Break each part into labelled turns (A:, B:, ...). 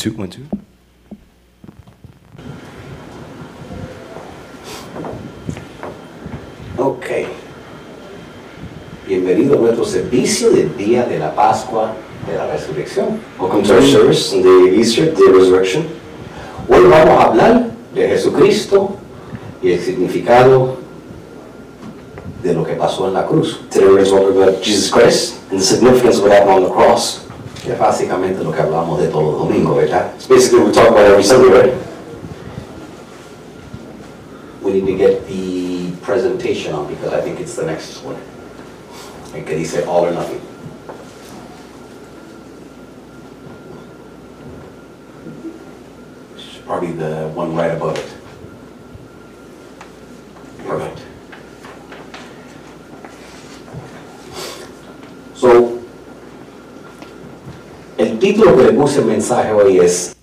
A: Two, one, two.
B: Ok. Bienvenido a nuestro servicio del día de la Pascua de la Resurrección.
C: Welcome to our service on the Easter, the resurrection.
B: Hoy vamos a hablar de Jesucristo y el significado de lo que pasó en la cruz,
C: Today we're going to talk about Jesus Christ and the significance of what happened on the cross.
B: Que básicamente lo que hablamos de todo domingo, ¿verdad?
C: It's basically we talk about every Sunday, right?
B: We need to get the presentation on because I think it's the next one. El que dice all or nothing. Título que le puse el mensaje hoy es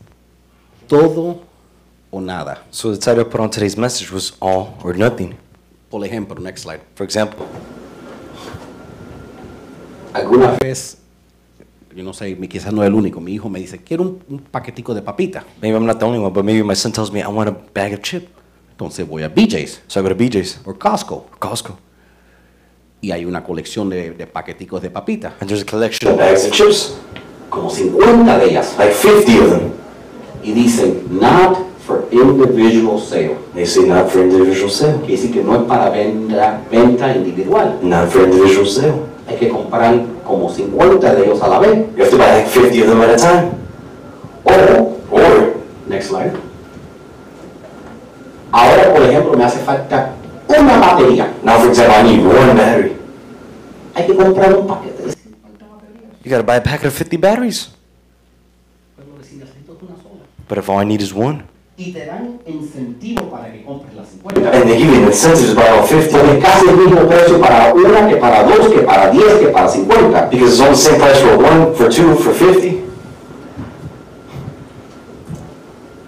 B: Todo o nada.
A: So the title I put on today's message was All or Nothing.
B: Por ejemplo, next slide.
A: For example,
B: Alguna vez, yo no sé, mi- quizás no es el único, mi hijo me dice, quiero un, un paquetico de papita.
A: maybe I'm not the only one, but maybe my son tells me I want a bag of chip.
B: Entonces voy a BJ's
A: So I go to BJ's
B: o Costco
A: or Costco.
B: y hay una colección de, de paqueticos de papita,
A: And there's a collection of
C: Bags of chips,
B: como 50 de ellas,
C: like 50 of them.
B: y dicen, not for individual sale.
C: They say not for individual sale.
B: Quiere decir que no es para venta, venta individual.
C: Not for individual sale.
B: Hay que comprar como 50 de ellos a la vez.
C: You have to buy like 50 of them at a time.
B: O,
C: Or,
B: next slide. Ahora, por ejemplo, me hace falta una batería.
C: now for example, I need one battery.
B: Hay que comprar un paquete de 50.
A: You gotta buy a packet of 50 batteries.
B: Pero si necesito una sola.
A: But if all I need is one,
B: Y te dan incentivo para que compres las 50.
C: And they give you an incentive to all 50
B: Porque es casi el mismo precio para una, que para dos, que para 10, que para 50.
C: because it's all the same price for one, for two, for 50.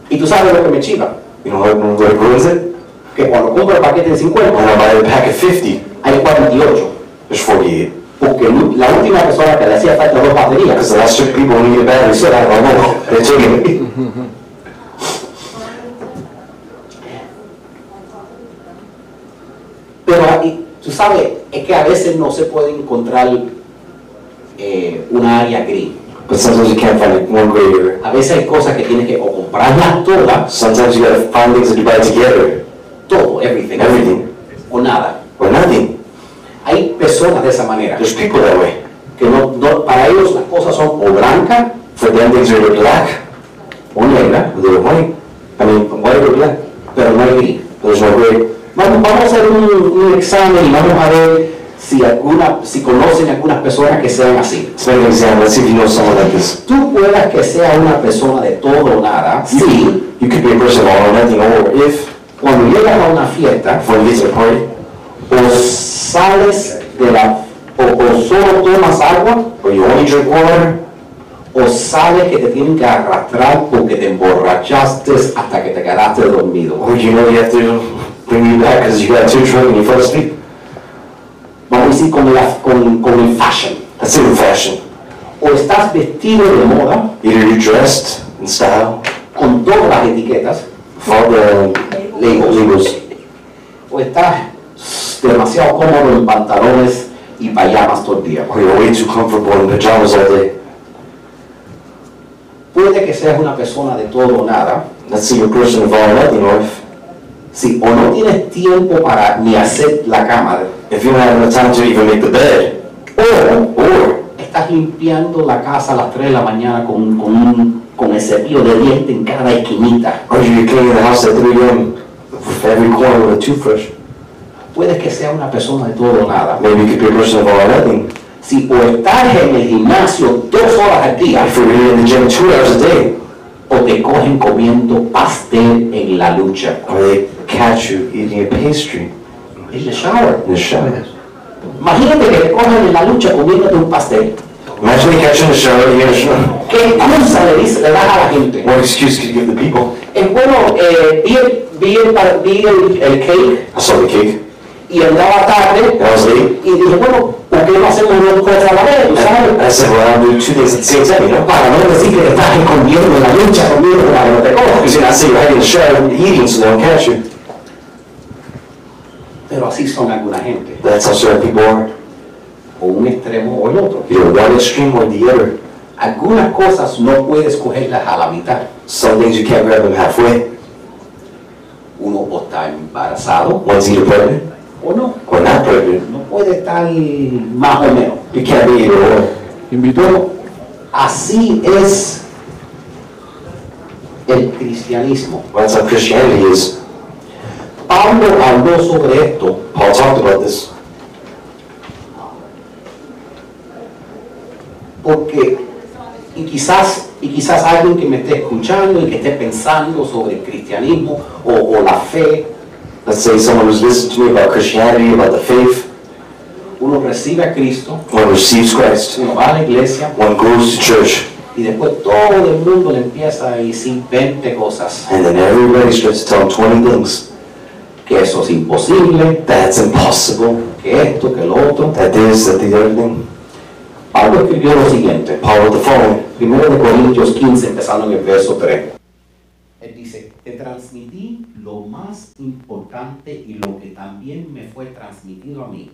B: Y tú sabes lo que me chiva.
C: You know what, what ruins it?
B: Que cuando compro el paquete de
C: When I buy a pack of 50,
B: hay 48.
C: there's 48.
B: Porque la última persona que le hacía falta dos baterías,
C: Because the last two people who need a battery said, I don't know, they took it.
B: pero ahí, tú sabes, es que a veces no se puede encontrar eh, una área gris.
C: But sometimes you can't find one gray area.
B: A veces hay cosas que tienes que o comprarlas todas,
C: Sometimes you gotta find things that you buy together,
B: todo, everything,
C: Everything.
B: o nada.
C: or nothing.
B: Hay personas de esa manera,
C: There's people that way.
B: que no, no- para ellos las cosas son o blancas
C: For them, things are either black
B: o
C: they're white. I mean, white or black.
B: pero no hay gris.
C: There's no gray.
B: Vamos, vamos a hacer un, un examen y vamos a ver si, alguna, si conocen algunas personas que sean así. Tú puedas que sea una persona de todo o nada, sí,
C: You could be a person of all or nothing, or if,
B: cuando llegas a una fiesta,
C: to the party,
B: o sales de la, o, o solo tomas agua,
C: or you only drink water,
B: o sabes que te tienen que arrastrar porque te emborrachaste hasta que te quedaste dormido.
C: or you know you have to bring you back because you got too drunk and you fell asleep.
B: Vamos a decir con, la, con, con el fashion.
C: That's it in fashion.
B: O estás vestido de moda,
C: Either you're dressed in style,
B: con todas las etiquetas,
C: all the labels, labels,
B: o estás demasiado cómodo en pantalones y payamas todo el día.
C: or you're way too comfortable in pajamas all day.
B: Puede que seas una persona de todo o nada,
C: Let's see your person of all nothing, if,
B: si o no tienes tiempo para ni hacer la cama,
C: if you don't have enough time to even make the bed,
B: o
C: or
B: estás limpiando la casa a las 3 de la mañana con, con un con el cepillo de diente en cada esquinita.
C: Or you're cleaning the house at 3 a.m. every corner with a toothbrush.
B: Puede que sea una persona de todo o nada.
C: Maybe you could be a person of all or nothing.
B: Si o estás en el gimnasio dos horas al día
C: If you're in the gym two hours a day,
B: o te cogen comiendo pastel en la lucha.
C: or they catch you eating a pastry
B: En el shower.
C: in the shower.
B: Imagínate que te cogen en la lucha comiéndote un pastel.
C: Imagine they catch you in the shower, in the shower.
B: ¿Qué excusa le, dice, le das a la gente?
C: What excuse could you give the people?
B: Es bueno, eh, vi, el, vi, el, vi el, el cake
C: I saw the cake,
B: y andaba tarde
C: was late.
B: y dije, bueno, ¿por qué no hacemos dos cosas a la vez? ¿Tú sabes?
C: And I said, well, I'll do two things at the same time, you know?
B: Para no decir que te estás escondiendo en la lucha conmigo para no te
C: you're you're you.
B: Pero así son alguna gente,
C: That's how certain people are.
B: o un extremo o el otro.
C: Either one extreme or the other.
B: Algunas cosas no puedes cogerlas a la mitad.
C: Some things you can't grab them halfway.
B: Uno o está embarazado
C: One's either pregnant
B: o no.
C: pregnant.
B: No puede estar más o menos.
C: You can't be.
B: Bueno, así es el cristianismo.
C: That's how Christianity is.
B: Pablo habló sobre esto
C: Paul talked about this
B: porque, y quizás, y quizás alguien que me esté escuchando y que esté pensando sobre el cristianismo o, o la fe,
C: Let's say someone who's listened to me about Christianity, about the faith,
B: uno recibe a Cristo,
C: one receives Christ,
B: uno va a la iglesia
C: one goes to church,
B: y después todo el mundo le empieza a decir 20 cosas,
C: and then everybody starts to tell him 20 things.
B: que eso es imposible,
C: That's impossible,
B: que esto, que lo otro.
C: that this, that the other thing.
B: Pablo escribió lo siguiente,
C: the following.
B: Primero de Corintios 15, empezando en el verso 3. Él dice, te transmití lo más importante y lo que también me fue transmitido a mí.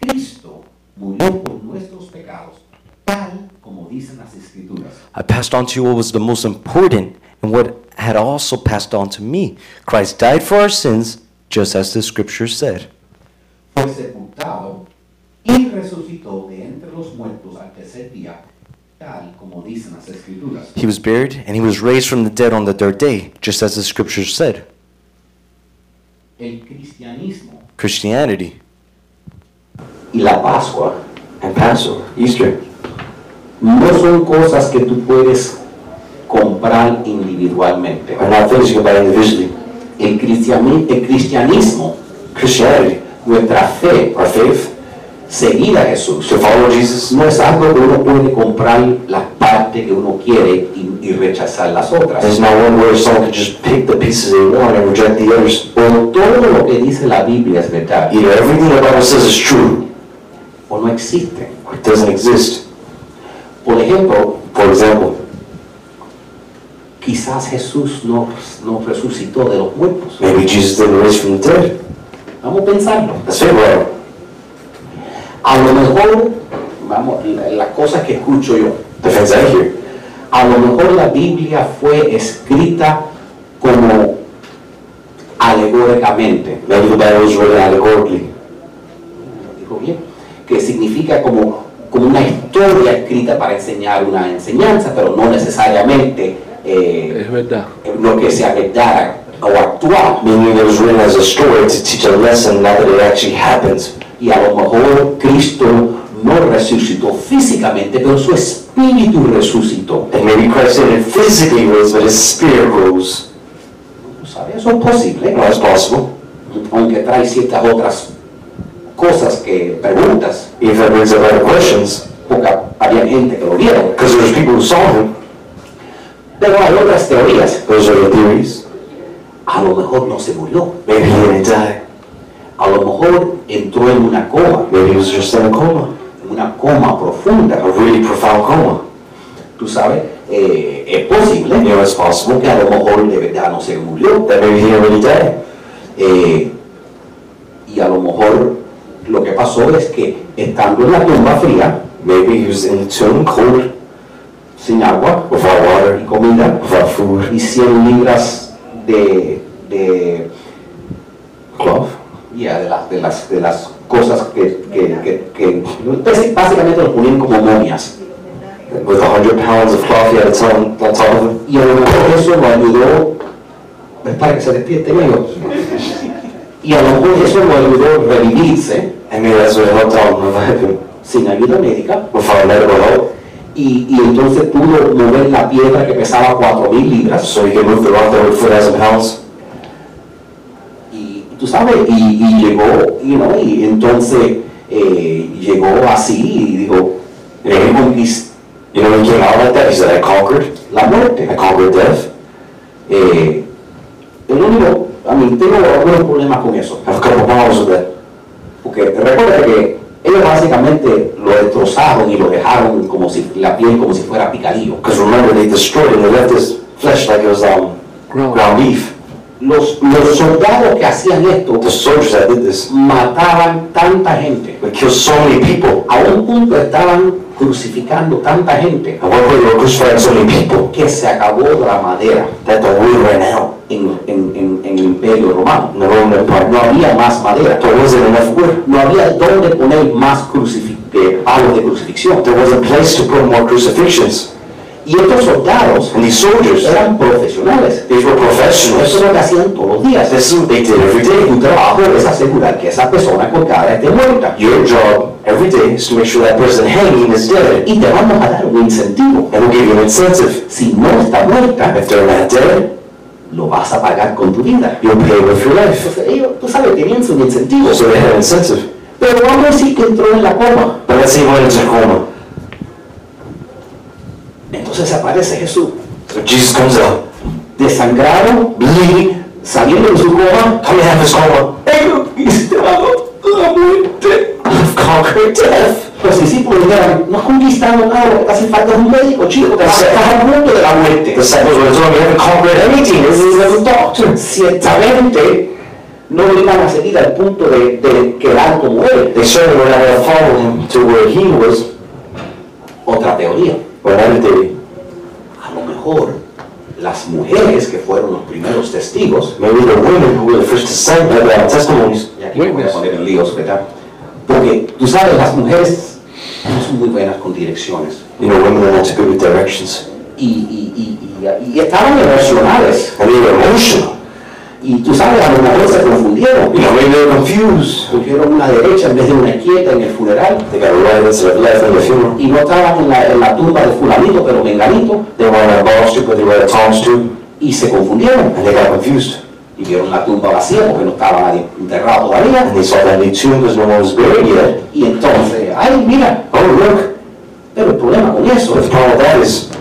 B: Cristo murió por nuestros pecados, tal como dicen las escrituras.
A: I passed on to you what was the most important and what had also passed on to me. Christ died for our sins, just as the scripture said.
B: Fue sepultado y resucitó de entre los muertos al tercer día, tal como dicen las escrituras.
A: He was buried and he was raised from the dead on the third day, just as the scriptures said.
B: El cristianismo
A: Christianity
B: y la Pascua
C: And Passover, Easter,
B: no son cosas que tú puedes comprar individualmente.
C: are not things you can buy individually.
B: El, cristiani- el cristianismo,
C: Christianity,
B: nuestra fe,
C: our faith,
B: seguir a Jesús,
C: to follow Jesus,
B: no es algo que uno puede comprar la parte que uno quiere y, y rechazar las otras.
C: there's not one where someone can just pick the pieces they want and reject the others.
B: Todo lo que dice la Biblia es verdad
C: Either everything the Bible says is true
B: o no existe.
C: or it doesn't exist.
B: Por ejemplo,
C: For example,
B: quizás Jesús no, no resucitó de los muertos.
C: maybe Jesus didn't raise from the dead.
B: Vamos a pensarlo.
C: Let's think about it.
B: A lo mejor, vamos, la- las cosas que escucho yo, a lo mejor la Biblia fue escrita como alegóricamente,
C: Maybe the Bible was written allegorically.
B: dijo bien, que significa como, como una historia escrita para enseñar una enseñanza, pero no necesariamente eh,
D: Es verdad.
B: lo que sea verdad o actual.
C: Meaning it was written as a story to teach a lesson, not that it actually happens.
B: Y a lo mejor Cristo no resucitó físicamente, pero su espíritu resucitó.
C: And maybe Christ didn't physically raise, but his spirit rose.
B: ¿Tú sabes? Eso es posible.
C: Well, that's possible.
B: aunque trae ciertas otras cosas que preguntas,
C: If that brings up other questions,
B: porque había gente que lo vieron.
C: because there's people who saw him,
B: Pero hay otras teorías.
C: those are the theories.
B: A lo mejor no se murió.
C: Maybe he didn't die.
B: A lo mejor entró en una coma,
C: Maybe he was just in a coma,
B: en una coma profunda.
C: a really profound coma.
B: Tú sabes, eh, es posible
C: You know, it's possible
B: que a lo mejor de verdad no se murió.
C: that maybe he really die.
B: Eh, y a lo mejor lo que pasó es que estando en la tumba fría,
C: Maybe he was in the tomb, cold,
B: sin agua
C: without water,
B: y comida,
C: without food,
B: y 100 libras de, de
C: cloth.
B: De, las, de, las, de las cosas que, que, que, pues, básicamente lo ponían como momias.
C: with a hundred pounds of he had on, on top of him.
B: Y a lo mejor eso lo ayudó, es para que se despierte medio. Y a lo mejor eso lo ayudó a revivirse
C: And maybe that's what helped out
B: sin ayuda médica.
C: without medical help.
B: Y, y entonces pudo mover la piedra que pesaba 4.000 libras.
C: So he could move the rock that weighed 4,000 pounds.
B: Y tú sabes, y, y llegó, you know, y entonces eh, llegó así y dijo, he conquistado
C: You know, when he came out like that, he said, I conquered.
B: la muerte.
C: I conquered death.
B: Eh, el único, a mí tengo algunos problemas con eso.
C: Have a couple problems with that.
B: Porque recuerda que ellos básicamente lo destrozaron y lo dejaron como si la piel como si fuera picadillo.
C: Because remember, they destroyed him. They left his flesh like it was um, ground beef.
B: Los, los soldados que hacían esto
C: The soldiers that did this
B: mataban tanta gente.
C: would kill so many people.
B: A un punto estaban crucificando tanta gente
C: At one point, they were crucifying so many people
B: que se acabó la madera
C: that the wood ran out
B: en, en- en- en el imperio romano.
C: Empire.
B: No había más madera.
C: There wasn't enough wood.
B: No había dónde poner más eh, palos de crucifixión.
C: There wasn't a place to put more crucifixions.
B: Y estos soldados
C: And these soldiers,
B: eran profesionales.
C: these were
B: Eso es
C: professionals.
B: lo que hacían todos los días.
C: This is what they did every day.
B: Tu trabajo es asegurar que esa persona colgada esté muerta.
C: Your job every day is to make sure that person hanging is dead.
B: Y te vamos a dar un incentivo.
C: And we'll give you an incentive.
B: Si no está muerta,
C: If they're not dead,
B: lo vas a pagar con tu vida.
C: you'll pay with your life.
B: Entonces ellos, tú sabes, tenían su incentivo.
C: So they had an incentive.
B: Pero vamos a decir que entró en la coma.
C: But let's say he went into coma.
B: Entonces aparece Jesús,
C: So Jesus comes out,
B: desangrado,
C: bleeding,
B: saliendo de su coma.
C: coming out of his coma.
B: He conquistado la muerte.
C: I've conquered death.
B: Los discípulos dijeron, no has conquistado nada, hace falta un médico, chico, te vas a al punto de la muerte.
C: The disciples have told you haven't conquered anything. This is a doctor.
B: Ciertamente no iban a seguir al punto de, de quedar como él.
C: They certainly were not going to follow him to where he was,
B: Otra teoría.
C: Or another day.
B: A lo mejor las mujeres que fueron los primeros testigos,
C: Maybe the women who were the first testimonies.
B: voy a poner en líos, ¿verdad? Porque tú sabes, las mujeres no son muy buenas con direcciones.
C: You know, women are not good with directions.
B: Y, y, y, y, y estaban emocionales.
C: And they were emotional.
B: Y tú sabes, a lo mejor se confundieron.
C: You know, maybe they were confused.
B: Pusieron una derecha en vez de una izquierda en el funeral.
C: They got right instead of left in the funeral.
B: Y no estaban en la, en la tumba de fulanito, pero menganito.
C: They were on a ball street, but they were at Tom Street,
B: Y se confundieron.
C: and they got confused.
B: Y vieron la tumba vacía porque no estaba nadie enterrado todavía.
C: And they saw that empty tomb because no one was buried yet.
B: Y entonces, ay, mira,
C: Oh, look.
B: pero el problema con eso es
C: the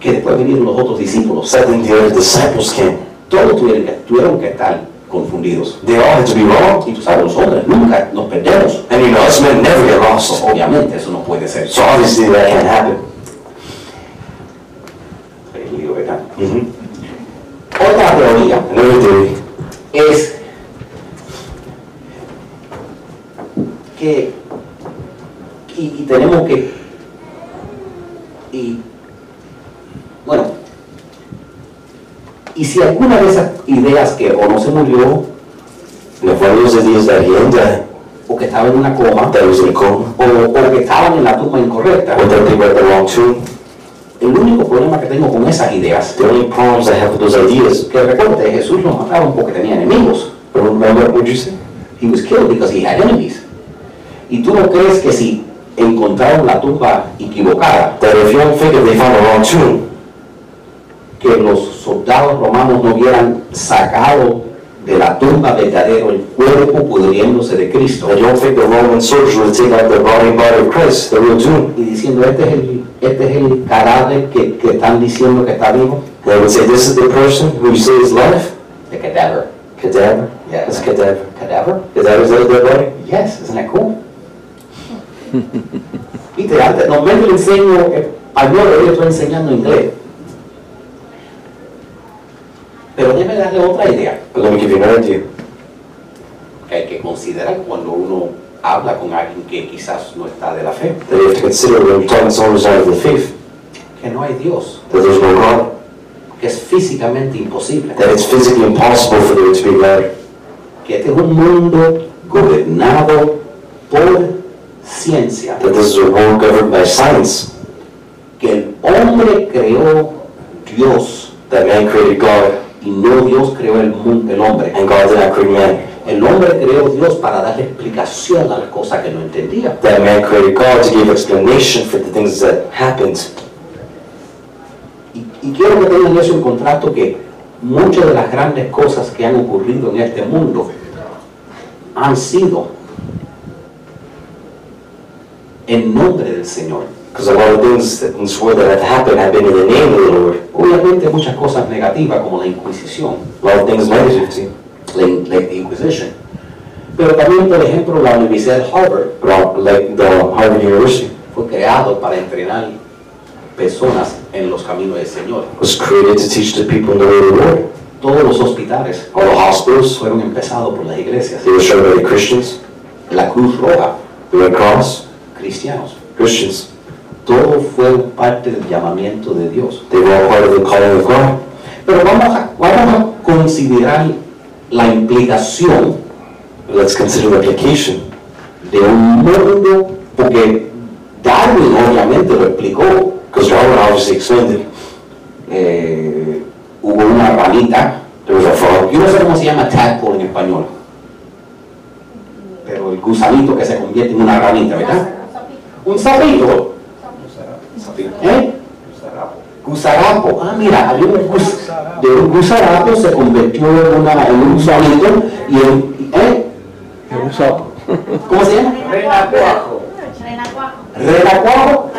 B: que después vinieron los otros discípulos.
C: suddenly the other disciples came.
B: Todos tuvieron que, tuvieron que estar confundidos.
C: They all had to be wrong.
B: Y tú sabes, los hombres nunca nos perdemos.
C: And you know, us men never get lost.
B: Obviamente, eso no puede ser.
C: So obviously that can't happen.
B: ¿verdad?
C: Mm-hmm.
B: Otra teoría
C: theory
B: es que y, y tenemos que y bueno y si alguna de esas ideas que o no se murió
C: And if one of those ideas that he had died,
B: o que estaba en una coma o, o que estaban en la tumba incorrecta
C: or that they were at the wrong tomb,
B: el único problema que tengo con esas ideas
C: the only problems I have with those ideas,
B: que recuerde Jesús los mataron porque tenía enemigos.
C: But remember, what you say?
B: he was killed because he had enemies. Y tú no crees que si encontraron la tumba equivocada
C: That if you don't think if they found the wrong tomb,
B: que los soldados romanos no hubieran sacado de la tumba verdadero el cuerpo pudriéndose de Cristo
C: don't think the Roman soldiers would take out the rotting body of Christ, the real tomb,
B: y diciendo este es el, este es el cadáver que, que están diciendo que está vivo
C: they would say, this is the person who you say is life?
B: the cadaver
C: Cadaver?
B: Yeah.
C: That's cadaver.
B: cadaver
C: Cadaver is that dead body?
B: yes isn't that cool Viste, antes, normalmente le enseño español, hoy le estoy enseñando inglés pero déjeme darle otra idea.
C: But let me give you an idea.
B: que hay que considerar cuando uno habla con alguien que quizás no está de la fe,
C: That you have to consider when to someone who's of the faith,
B: que no hay Dios,
C: that there's no God,
B: que es físicamente imposible,
C: that it's physically impossible for there to be God,
B: que este es un mundo gobernado por ciencia,
C: that this is a world governed by science,
B: que el hombre creó Dios.
C: That man created God,
B: y no Dios creó el mundo, el hombre.
C: and God did not create man.
B: El hombre creó Dios para darle explicación a las cosas que no entendía.
C: That man created God to give explanation for the things that happened.
B: Y, y quiero que tengan eso en contrato que muchas de las grandes cosas que han ocurrido en este mundo han sido en nombre del Señor.
C: Because a lot of things that world that have happened have been in the name of the Lord.
B: Obviamente muchas cosas negativas como la Inquisición,
C: A lot of things negative too.
B: la, in- la Inquisition. Pero también, por ejemplo, la Universidad de Harvard
C: But like the Harvard University
B: fue creado para entrenar personas en los caminos del Señor.
C: was created to teach the people in the way of the Lord.
B: Todos los hospitales
C: All the hospitals,
B: fueron empezados por las iglesias.
C: they were started by the Christians,
B: La Cruz Roja,
C: the Red Cross,
B: cristianos.
C: Christians.
B: Todo fue parte del llamamiento de Dios.
C: They were all part of the calling of God.
B: Pero vamos a, vamos a considerar la implicación
C: But let's consider the application.
B: de un mundo, porque Darwin obviamente lo explicó,
C: Because Darwin obviously explained it.
B: eh, hubo una ranita,
C: There was a frog.
B: yo no sé cómo se llama tadpole en español, pero el gusanito que se convierte en una ranita, ¿verdad? Un sapito. ¿Eh? Gusarapo. Ah, mira, había un gus, de un gusarapo se convirtió en, una, en un gusanito y en, ¿eh? ¿Cómo se llama?
D: Renacuajo.
B: Renacuajo.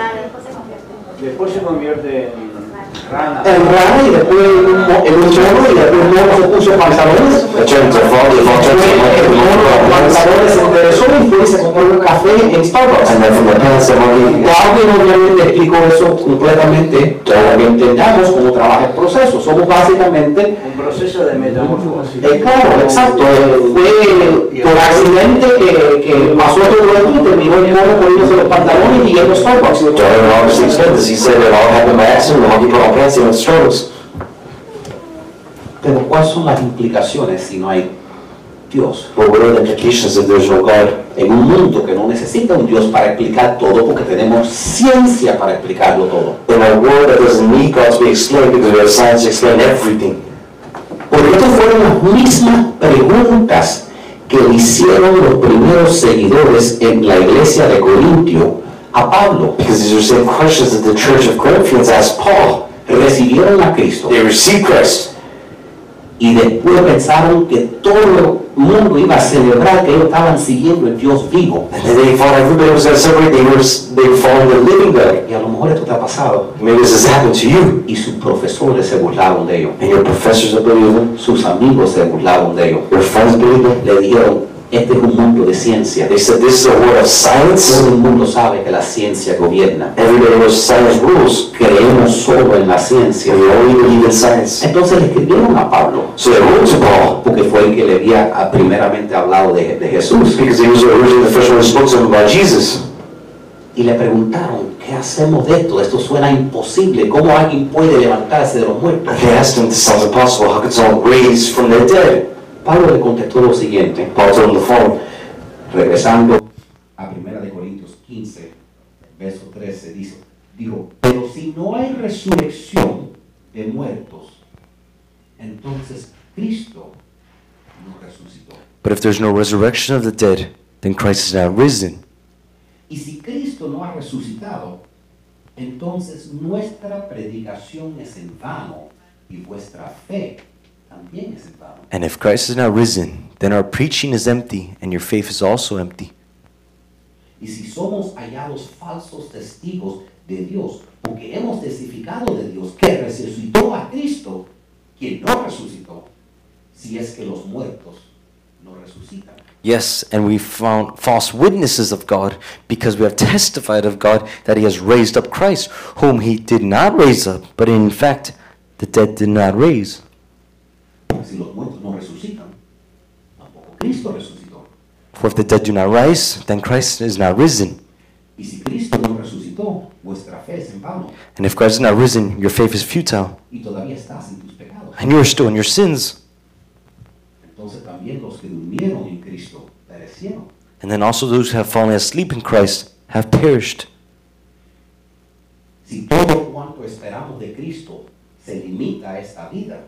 D: Después se convierte en rana.
B: En rana y después en un, en un mono y después el mono se puso pantalones.
C: It turned to frog, the frog turned to
B: El
C: monkey, the
B: mono
C: monkey
B: con
C: got pants.
B: pantalones se enderezó y fue y se compró un café en Starbucks.
C: And then from the pants, the monkey
B: Darwin obviamente explicó eso completamente, que entendamos cómo trabaja el proceso. Somos básicamente,
D: Un proceso de metamorfosis.
B: eh, claro, exacto, fue por accidente que, que pasó todo esto y terminó el mono poniéndose los pantalones y yendo a Starbucks.
C: He said it all happened by accident. On he went to Starbucks.
B: Pero ¿cuáles son las implicaciones si no hay Dios?
C: But what are the implications if there's no God?
B: En un mundo que no necesita un Dios para explicar todo porque tenemos ciencia para explicarlo todo.
C: In a world that doesn't need God to be explained because we have science to explain everything.
B: Porque estas fueron las mismas preguntas que le hicieron los primeros seguidores en la iglesia de Corintio a Pablo.
C: Because these are the same questions that the church of Corinthians asked Paul.
B: Recibieron a Cristo
C: They received Christ.
B: Y después pensaron que todo el mundo iba a celebrar que ellos estaban siguiendo el Dios vivo.
C: And then they thought everybody was. They were, they were following the living God.
B: Y a lo mejor esto te ha pasado.
C: Maybe this has happened to you.
B: Y sus profesores se burlaron de ellos.
C: And your professors them.
B: Sus amigos se burlaron de ellos.
C: Your friends them.
B: Le dijeron, este es un mundo de ciencia.
C: They said this is a world of science.
B: Todo el mundo sabe que la ciencia gobierna.
C: Everybody knows science rules.
B: Creemos solo en la ciencia.
C: we only believe in science.
B: Entonces le escribieron a Pablo,
C: So they wrote to Paul
B: porque fue el que le había ah, primeramente hablado de, de Jesús.
C: because he was originally the first one who spoke to him about Jesus.
B: Y le preguntaron, ¿qué hacemos de esto? Esto suena imposible. ¿Cómo alguien puede levantarse de los muertos?
C: And they asked him, this sounds impossible. How could someone raise from the dead?
B: Pablo le contestó lo siguiente,
C: Paul told the phone.
B: regresando a 1 de Corintios 15, verso 13, dice, dijo, pero si no hay resurrección de muertos, entonces Cristo no resucitó.
A: But if there's no resurrection of the dead, then Christ is not risen.
B: Y si Cristo no ha resucitado, entonces nuestra predicación es en vano y vuestra fe también es en vano.
A: And if Christ is not risen, then our preaching is empty and your faith is also empty.
B: Y si somos hallados falsos testigos de Dios, porque hemos testificado de Dios que resucitó a Cristo, quien no resucitó, si es que los muertos no resucitan.
A: Yes, and we found false witnesses of God because we have testified of God that He has raised up Christ, whom He did not raise up, but in fact, the dead did not raise.
B: Si los muertos no resucitan, tampoco Cristo resucitó.
A: For if the dead do not rise, then Christ is not risen.
B: Y si Cristo no resucitó, vuestra fe es en vano
A: And if Christ is not risen, your faith is futile,
B: y todavía estás en tus pecados.
A: and you are still in your sins.
B: Entonces también los que durmieron en Cristo perecieron.
A: And then also those who have fallen asleep in Christ have perished.
B: Si todo cuanto esperamos de Cristo se limita a esta vida,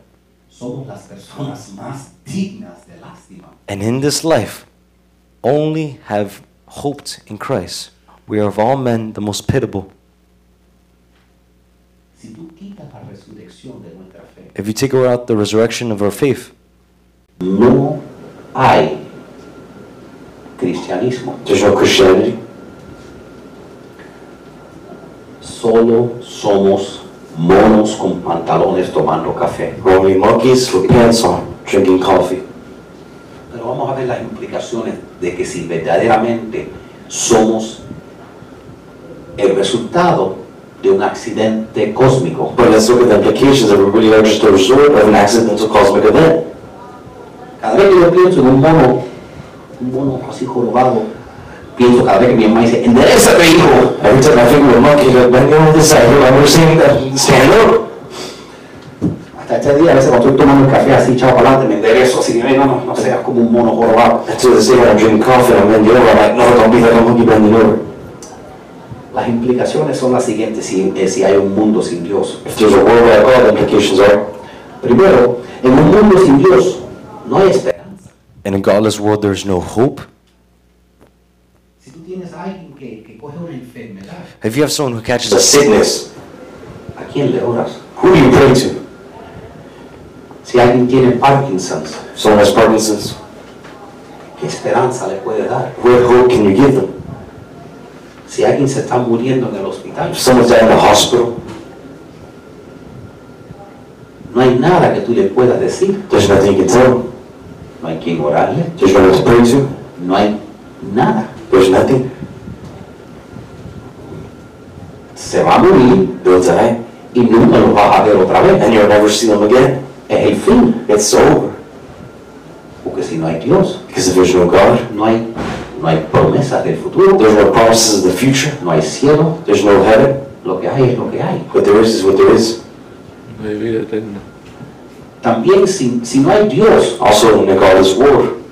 B: somos las personas más dignas de lástima.
A: And in this life, only have hoped in Christ. We are of all men the most pitiable.
B: Si tú quitas la resurrección de nuestra fe,
A: If you take out the resurrection of our faith,
B: no hay cristianismo.
C: There's no Christianity.
B: Solo somos monos con pantalones tomando café.
C: Only monkeys with pants on, drinking coffee.
B: Pero vamos a ver las implicaciones de que si verdaderamente somos el resultado de un accidente cósmico.
C: But let's look at the implications that we really are just a result of an accidental cosmic event.
B: Cada vez que yo pienso en un mono, un mono así jorobado, pienso cada vez que mi mamá dice, enderezate hijo.
C: Every time I think monkey, like, man, go on this side. I remember saying that, stand up.
B: Hasta este día, a veces cuando estoy tomando el café así, echado para adelante, me enderezo así, "Ay, no, no, no seas como un mono jorobado.
C: This day, when I'm drinking coffee I'm bending over, I'm like, no, don't be like a monkey bending over.
B: Las implicaciones son las siguientes si, eh, si hay un mundo sin Dios.
C: If there's a world without God, the implications are,
B: Primero, en un mundo sin Dios no hay esperanza.
A: in a godless world, there is no hope.
B: Tienes a alguien que, que coge una enfermedad,
A: If you have someone who catches
C: a
A: a sick,
C: sickness.
B: ¿a quién le oras?
C: Who do you pray to?
B: Si alguien tiene Parkinson's,
C: If someone has Parkinson's,
B: ¿qué esperanza le puede dar?
C: what hope can you give them?
B: Si alguien se está muriendo en el hospital,
C: If someone's out in the hospital,
B: no hay nada que tú le puedas decir.
C: there's nothing you can tell them.
B: No hay quien orarle,
C: There's no one to pray to.
B: no hay nada.
C: There's nothing.
B: Se va a morir
C: They'll die,
B: y nunca los vas a ver otra vez.
C: and you'll never see them again.
B: Es el fin.
C: It's over.
B: Porque si no hay Dios,
C: Because if there's no God,
B: no hay, no hay promesas del futuro,
C: there's no promises of the future.
B: no hay cielo,
C: There's no heaven.
B: lo que hay es lo que hay.
C: What there is is what there is.
E: No hay vida eterna.
B: También si, si no hay Dios,
C: Also, in the godless world,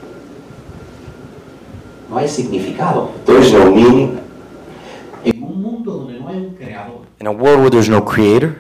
B: no hay significado.
C: there is no meaning.
B: En un mundo donde no hay un creador,
A: in a world where there's no creator,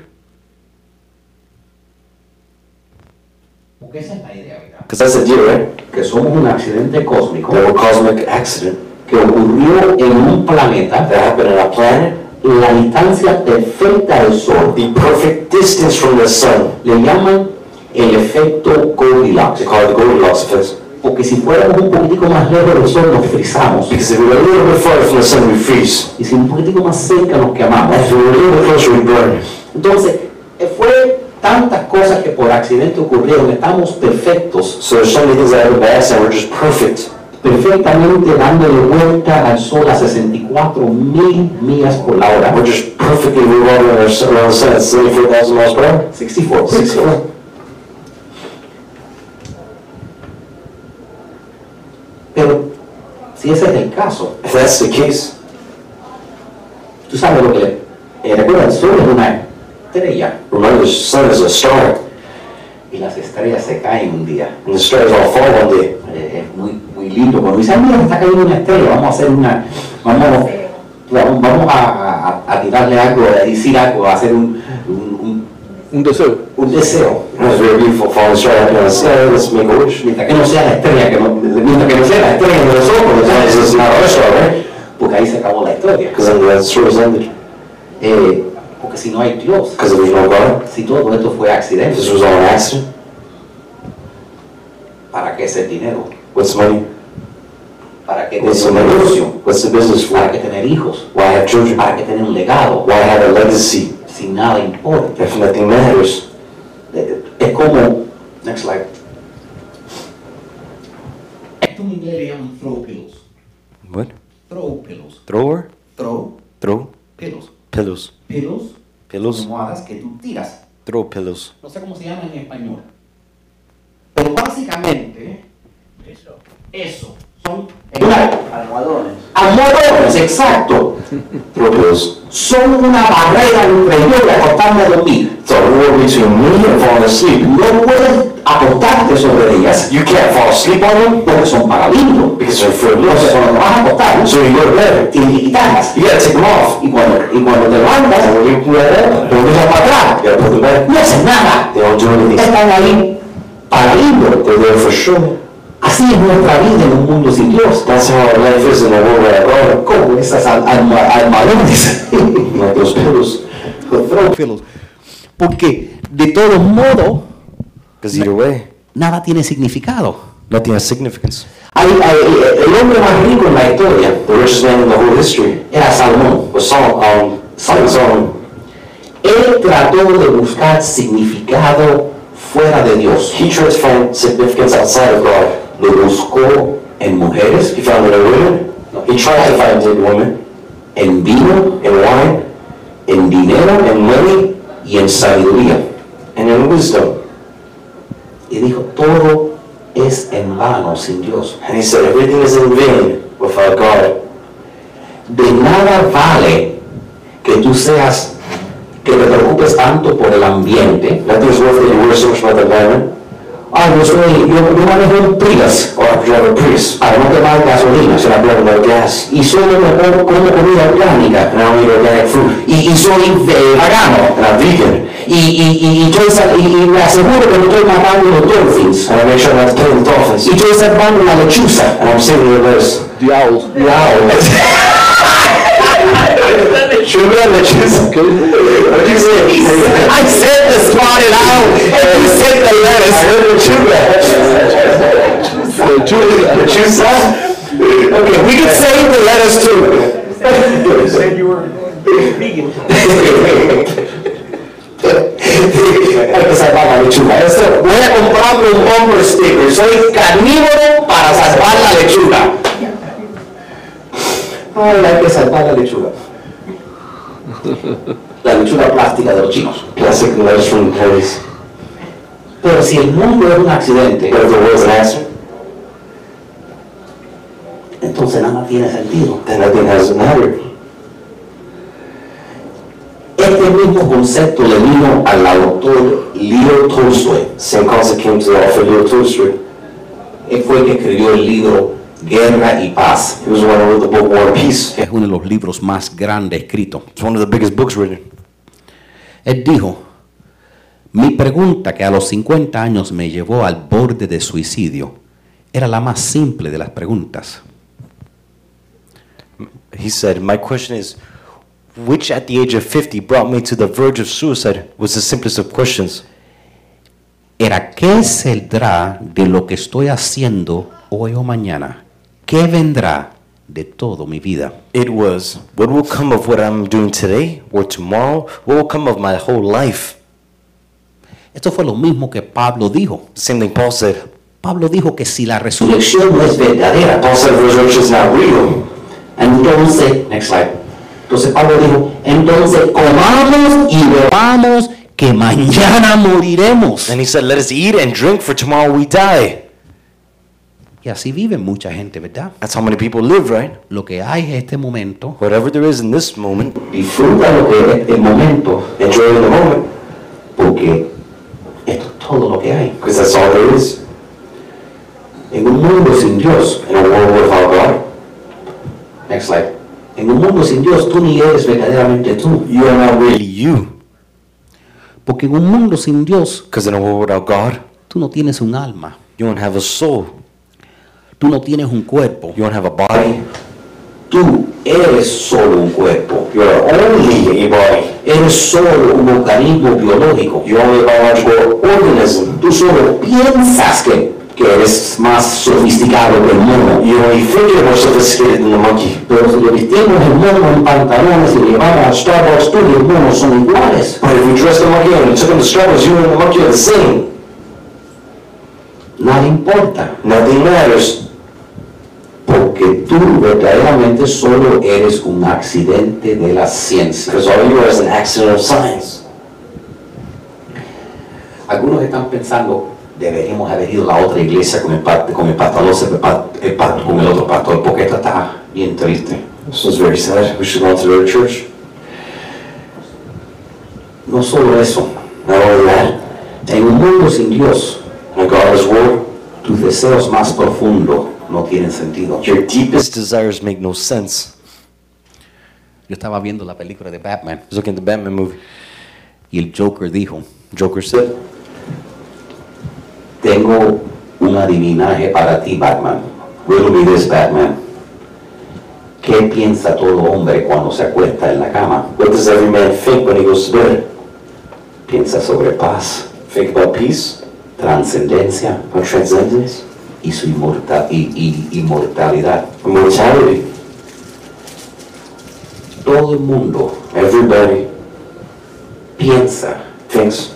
B: porque esa es la idea, ¿verdad?
C: Because that's the deal, right?
B: Que somos un accidente cósmico
C: That a cosmic accident
B: que ocurrió en un planeta
C: that happened on a planet,
B: la distancia perfecta del Sol.
C: the perfect distance from the sun.
B: Le llaman el efecto Goldilocks.
C: They call it the Goldilocks effect.
B: Porque si fuéramos un poquitico más lejos del Sol nos frizamos.
C: Because if we were a little bit farther from the sun, we freeze.
B: Y si un poquitico más cerca nos quemamos.
C: If we were a little bit closer, we burn.
B: Entonces, eh, fue tantas cosas que por accidente ocurrieron. Estamos perfectos,
C: So there's so many things that happen by accident. We're just perfect.
B: perfectamente dándole vuelta al Sol a 64 mil millas por la hora.
C: We're just perfectly revolving around the sun at 74,000 miles per hour.
B: 64, 64. Pero si ese es el caso,
C: If that's the case,
B: tú sabes lo que. Eh, recuerda, el Sol es una estrella
C: remember the sun is a star,
B: y las estrellas se caen un día.
C: and the stars all fall one day.
B: Eh, es muy, muy lindo. Cuando dice, "Ah, mira, está cayendo una estrella, vamos a hacer una... Vamos, vamos vamos a, a- a tirarle algo, a decir algo, a hacer un, un,
E: deseo.
B: un- deseo.
C: Was very beautiful falling. Let's make a wish.
B: Mientras que no sea la estrella, que no, mientras que no sea la estrella de
C: right?
B: porque ahí se acabó la historia.
C: Because then the story's ended.
B: Eh, porque si no hay Dios,
C: Because there's no God,
B: si todo esto fue accidente,
C: this was all an accident,
B: ¿para qué ese dinero?
C: what's money?
B: ¿Para qué tener un negocio?
C: What's the business
B: ¿Para
C: for?
B: qué tener hijos?
C: Why have children?
B: ¿Para qué tener un legado?
C: Why have a legacy
B: Si nada importa.
C: if nothing matters?
B: Es como, next slide. Esto en inglés le llaman throw pillows.
A: what?
B: Throw pillows.
A: Thrower?
B: Throw
A: Throw
B: pillows.
A: pillows.
B: Pillows,
A: Pillows?
B: almohadas que tú tiras.
A: Throw pillows.
B: No sé cómo se llama en español. Pero básicamente, eso, eso son
D: Almohadones.
B: almohadones, exacto.
C: Throw pills.
B: Son una barrera yo y acostarme a dormir.
C: It's a war between me and falling asleep.
B: No puedes acostarte sobre ellas
C: You can't fall asleep on them
B: porque son para lindo.
C: because they're for
B: Entonces cuando vas a acostar,
C: So you go to bed,
B: tienes que quitarlas.
C: you gotta take them off.
B: Y cuando, y cuando te levantas,
C: you
B: volvés para atrás.
C: you gotta put them back.
B: No haces nada.
C: They don't do anything.
B: Están ahí para lindo.
C: They're there for sure.
B: Así es nuestra vida en un mundo sin Dios.
C: That's how our life is in the world without God.
B: Como esas almohadones.
C: Those pillows.
B: Throw Porque de todos modos,
A: Because either way,
B: nada tiene significado.
A: nothing has significance.
B: Hay- hay- el hombre más rico en la historia
C: The richest man in the whole history
B: era Salomón.
C: was Solomon. Um, Solomon.
B: Él trató de buscar significado fuera de Dios.
C: He tried to find significance outside of God.
B: Lo buscó en mujeres,
C: He found it in women. He tried to find it in women,
B: en vino,
C: in wine,
B: en dinero,
C: in money,
B: y en sabiduría.
C: and in wisdom.
B: Y dijo, todo es en vano sin Dios.
C: And he said, everything is in vain without God.
B: De nada vale que tú seas, que te preocupes tanto por el ambiente.
C: Nothing is worth it. You worry so much about the environment.
B: Ah, yo soy, yo, yo manejo un Prius
C: I drive a Prius.
B: para no quemar gasolina.
C: So I drive no gas.
B: Y solo me como, como comida orgánica.
C: Don't eat organic food.
B: Y, y soy vegano.
C: I'm vegan.
B: Y, y, y, y, estoy sal- y, y me aseguro que no estoy matando los dolphins.
C: And I make sure not to kill the dolphins.
B: Y estoy salvando la lechuza.
C: And I'm saving the lettuce.
E: The owl.
C: Sugar and lettuce. What did you say?
B: I said the spotted owl, and you said the lettuce.
C: I the sugar.
E: The two-
C: Lettuce.
B: Okay, we can save the lettuce too.
D: You said you were vegan.
B: Que salvar la lechuga. Esto, voy a comprarme un bumper sticker. Soy carnívoro para salvar la lechuga. Ay, hay que salvar la lechuga. La lechuga plástica de los chinos.
C: From the Chinese.
B: Pero si el mundo es un accidente,
C: accident,
B: entonces nada tiene sentido.
C: then nothing has mattered.
B: Este mismo concepto le vino al autor Leo Tolstoy.
C: Same concept came to the author Leo Tolstoy.
B: Él fue el que escribió el libro Guerra y Paz.
C: He was one wrote the book War and Peace.
B: Es uno de los libros más grandes escritos.
A: It's one of the biggest books written.
B: Él dijo, mi pregunta que a los 50 años me llevó al borde de suicidio era la más simple de las preguntas.
A: He said, My question is, which at the age of 50 brought me to the verge of suicide was the simplest of questions.
B: Era, ¿qué saldrá de lo que estoy haciendo hoy o mañana? ¿Qué vendrá de toda mi vida?
A: It was, what will come of what I'm doing today or tomorrow? What will come of my whole life?
B: Esto fue lo mismo que Pablo dijo.
A: Same thing Paul said.
B: Pablo dijo que si la resurrección no es verdadera,
C: Paul said resurrection is not real.
B: entonces, next slide. Entonces Pablo dijo, entonces comamos y bebamos que mañana moriremos.
A: And he said, Let us eat and drink, for tomorrow we die.
B: Y así vive mucha gente, ¿verdad?
A: That's how many people live, right?
B: Lo que hay es este momento.
A: Whatever there is in this moment,
B: Disfruta lo que es el momento,
C: Enjoy the moment,
B: porque esto es todo lo que hay.
C: because that's all there is.
B: En un mundo sin Dios,
C: In a world without God,
B: next slide. En un mundo sin Dios, tú ni eres verdaderamente tú.
A: you are not really you.
B: Porque en un mundo sin Dios,
A: Because in a world without God,
B: tú no tienes un alma,
A: you don't have a soul,
B: tú no tienes un cuerpo.
A: you don't have a body.
B: Tú eres solo un cuerpo.
C: you are only a body.
B: Eres solo un organismo biológico.
C: You're only a biological organism.
B: Tú solo piensas que, que eres más sofisticado que el mono.
C: You only think you're more sophisticated than the monkey.
B: Pero si le vestimos el mono en pantalones y le llevamos a Starbucks, tú y el mono son iguales.
C: But if we dress the monkey and took him to Starbucks, you and the monkey are the same.
B: Nada importa.
C: Nothing matters.
B: Porque tú verdaderamente solo eres un accidente de la ciencia.
C: Because all you are is an accident of science.
B: Algunos están pensando, deberíamos haber ido a la otra iglesia con el, con el pastor, el con el otro pastor, porque esto está bien triste.
C: This was very sad. We should go to the other church.
B: No solo eso,
C: Not only that,
B: en un mundo sin Dios,
C: In a godless world,
B: tus deseos más profundos no tienen sentido.
A: Your deepest desires make no sense.
B: Yo estaba viendo la película de Batman
A: I was looking at the Batman movie.
B: y el Joker dijo,
A: Joker said,
B: tengo un adivinaje para ti, Batman. Riddle me this, Batman. ¿Qué piensa todo hombre cuando se acuesta en la cama?
C: what does every man think when he goes to bed?
B: Piensa sobre paz,
C: Think about peace,
B: trascendencia
C: about transcendence,
B: y su inmorta- y- y- inmortalidad.
C: immortality.
B: Todo el mundo
C: Everybody
B: piensa
C: thinks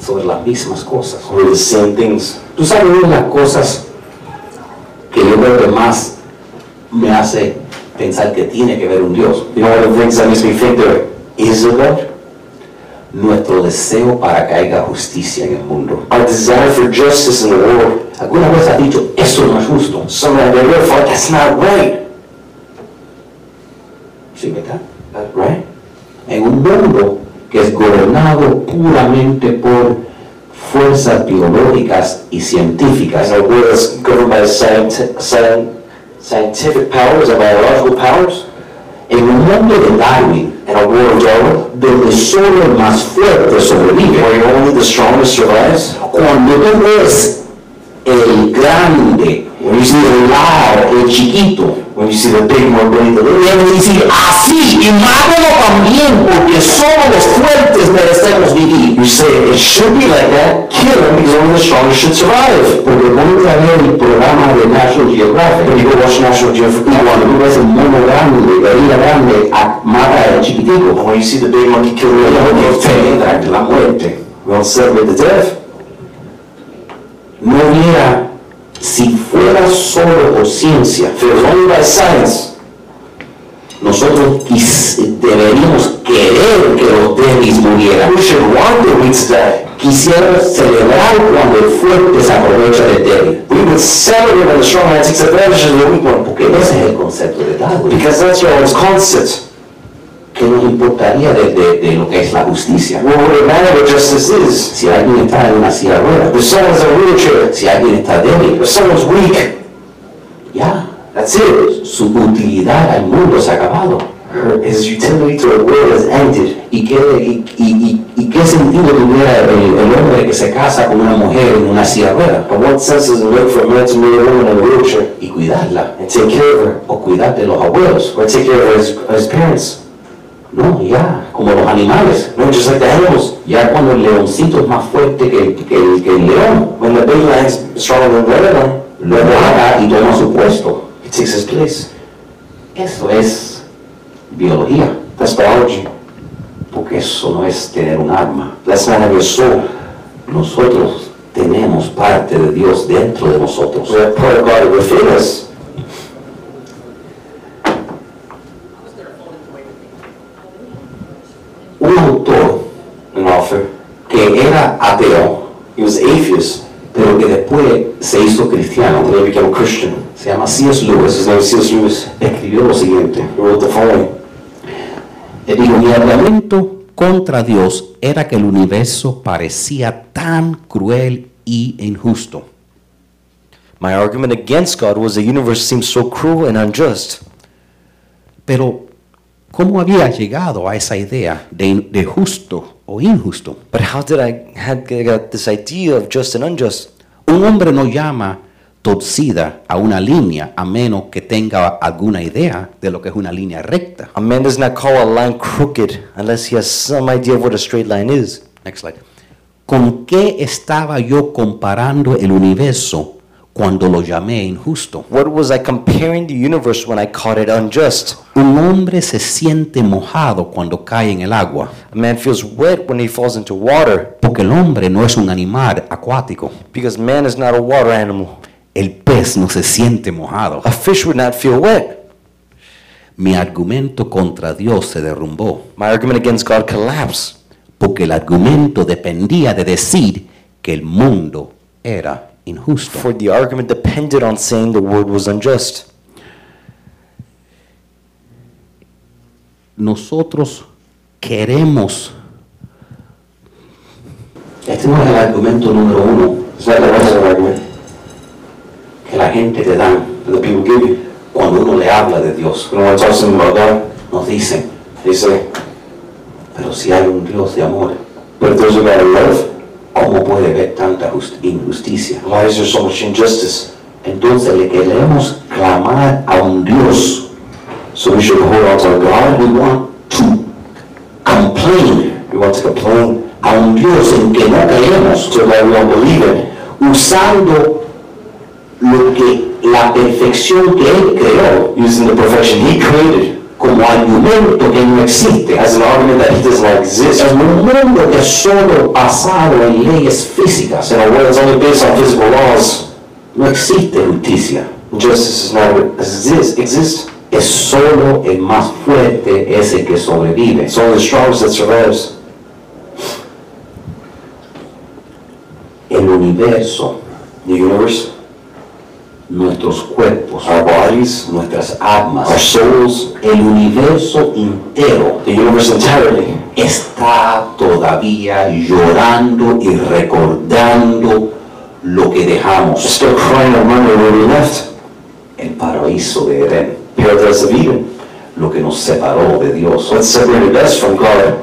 B: sobre las mismas cosas.
C: we're the same things.
B: Tú sabes una de las cosas que yo creo que más me hace pensar que tiene que ver un Dios.
C: You know, one of the things that makes me think there is a God?
B: Nuestro deseo para que haya justicia en el mundo.
C: Our desire for justice in the world.
B: ¿Alguna vez has dicho, eso no es justo?
C: Some have ever thought that's not right.
B: ¿Sí, verdad?
C: That right?
B: En un mundo que es gobernado puramente por fuerzas biológicas y científicas,
C: As a world that's governed by scienti- scien- scientific powers and biological powers,
B: en un mundo de Darwin,
C: and a world of Darwin,
B: donde solo el más fuerte sobrevive,
C: where only the strongest survives,
B: cuando tú ves el grande, el lado, el chiquito,
C: when you see the big one beneath the little,
B: debes decir así y mátalo también porque solo los fuertes merecemos vivir.
C: you say it should be like that, kill them because only the strongest should survive.
B: Porque ponte a ver el programa de National Geographic
C: When you go watch National Geographic,
B: y cuando tú ves el mono grande, la isla grande, a- mata al chiquitico.
C: when you see the big monkey kill the little monkey,
B: la muerte.
C: we don't celebrate the death.
B: No hubiera, si fuera solo por ciencia,
C: was only by science,
B: nosotros deberíamos querer que los débiles murieran.
C: we should want the die.
B: Quisiera celebrar cuando el fuerte se aprovecha del débil.
C: We would celebrate when the strong man takes advantage of the weak one.
B: Porque ese es el concepto de Darwin.
C: Because that's your own concept.
B: ¿Qué nos importaría de, de- de lo que es la justicia?
C: What would it matter what justice is?
B: Si alguien está en una silla de ruedas,
C: If someone's in a wheelchair,
B: si alguien está débil,
C: if someone's weak,
B: ya,
C: that's it.
B: su utilidad al mundo se ha acabado.
C: His utility to the world has ended.
B: ¿Y qué, y, y- y- qué sentido tuviera el, el hombre que se casa con una mujer en una silla de ruedas?
C: And what sense does it make for a man to marry a woman in a wheelchair
B: Y cuidarla,
C: and take care of her?
B: o cuidar de los abuelos.
C: Or take care of his, his parents?
B: No, ya, como los animales.
C: No, just like the animals.
B: Ya cuando el leoncito es más fuerte que, que el- que el león,
C: When the big lion's stronger than the lion,
B: lo mata y toma su puesto.
C: he takes his place.
B: Eso es biología,
C: That's biology.
B: porque eso no es tener un arma.
C: That's not having a soul.
B: Nosotros tenemos parte de Dios dentro de nosotros.
C: We have part of God within us.
B: Un autor
C: An author.
B: que era ateo,
C: He was atheist.
B: pero que después se hizo cristiano,
C: he became Christian.
B: se llama C.S.
C: His
B: Lewis,
C: name is C.S. Lewis.
B: escribió lo siguiente.
C: He wrote the following.
B: Él dijo, mi argumento contra Dios era que el universo parecía tan cruel y injusto.
A: My argument against God was the universe seems so cruel and unjust.
B: Pero, ¿cómo había llegado a esa idea de, de justo o injusto?
A: But how did I had got this idea of just and unjust?
B: Un hombre no llama torcida a una línea a menos que tenga alguna idea de lo que es una línea recta.
A: A man does not call a line crooked unless he has some idea of what a straight line is.
B: Next slide. ¿Con qué estaba yo comparando el universo cuando lo llamé injusto?
A: What was I comparing the universe when I called it unjust?
B: Un hombre se siente mojado cuando cae en el agua,
A: A man feels wet when he falls into water
B: porque el hombre no es un animal acuático.
A: because man is not a water animal.
B: El pez no se siente mojado.
A: A fish would not feel wet.
B: Mi argumento contra Dios se derrumbó,
A: My argument against God collapsed
B: porque el argumento dependía de decir que el mundo era injusto.
A: for the argument depended on saying the word was unjust.
B: Nosotros queremos, este no es el argumento número uno,
C: argument
B: que la gente te dan
C: that the people give you.
B: cuando uno le habla de Dios. Nos dicen,
C: say,
B: pero si hay un Dios de amor,
C: but if there's a God of love,
B: ¿cómo puede haber tanta just- injusticia?
C: why is there so much injustice?
B: Entonces le queremos clamar a un Dios.
C: So we should hold on to our God.
B: We want to complain
C: We want to complain
B: a un Dios en que no creemos,
C: God we don't believe in,
B: usando lo que la perfección que Él creó
C: using the perfection He created
B: como argumento que no existe.
C: as an argument that does not exist.
B: En un mundo que es solo basado en leyes físicas,
C: In a world that's only based on physical laws,
B: no existe justicia.
C: justice is not what exists. exists.
B: Es solo el más fuerte ese que sobrevive.
C: It's only the strongest that survives.
B: El universo,
C: The universe,
B: nuestros cuerpos,
C: our bodies,
B: nuestras almas,
C: our souls,
B: el universo entero
C: the universe entirely
B: está todavía llorando y recordando lo que dejamos,
C: still crying and remembering where we left.
B: el paraíso de Edén,
C: Paradise of Eden.
B: lo que nos separó de Dios.
C: What separated us from God?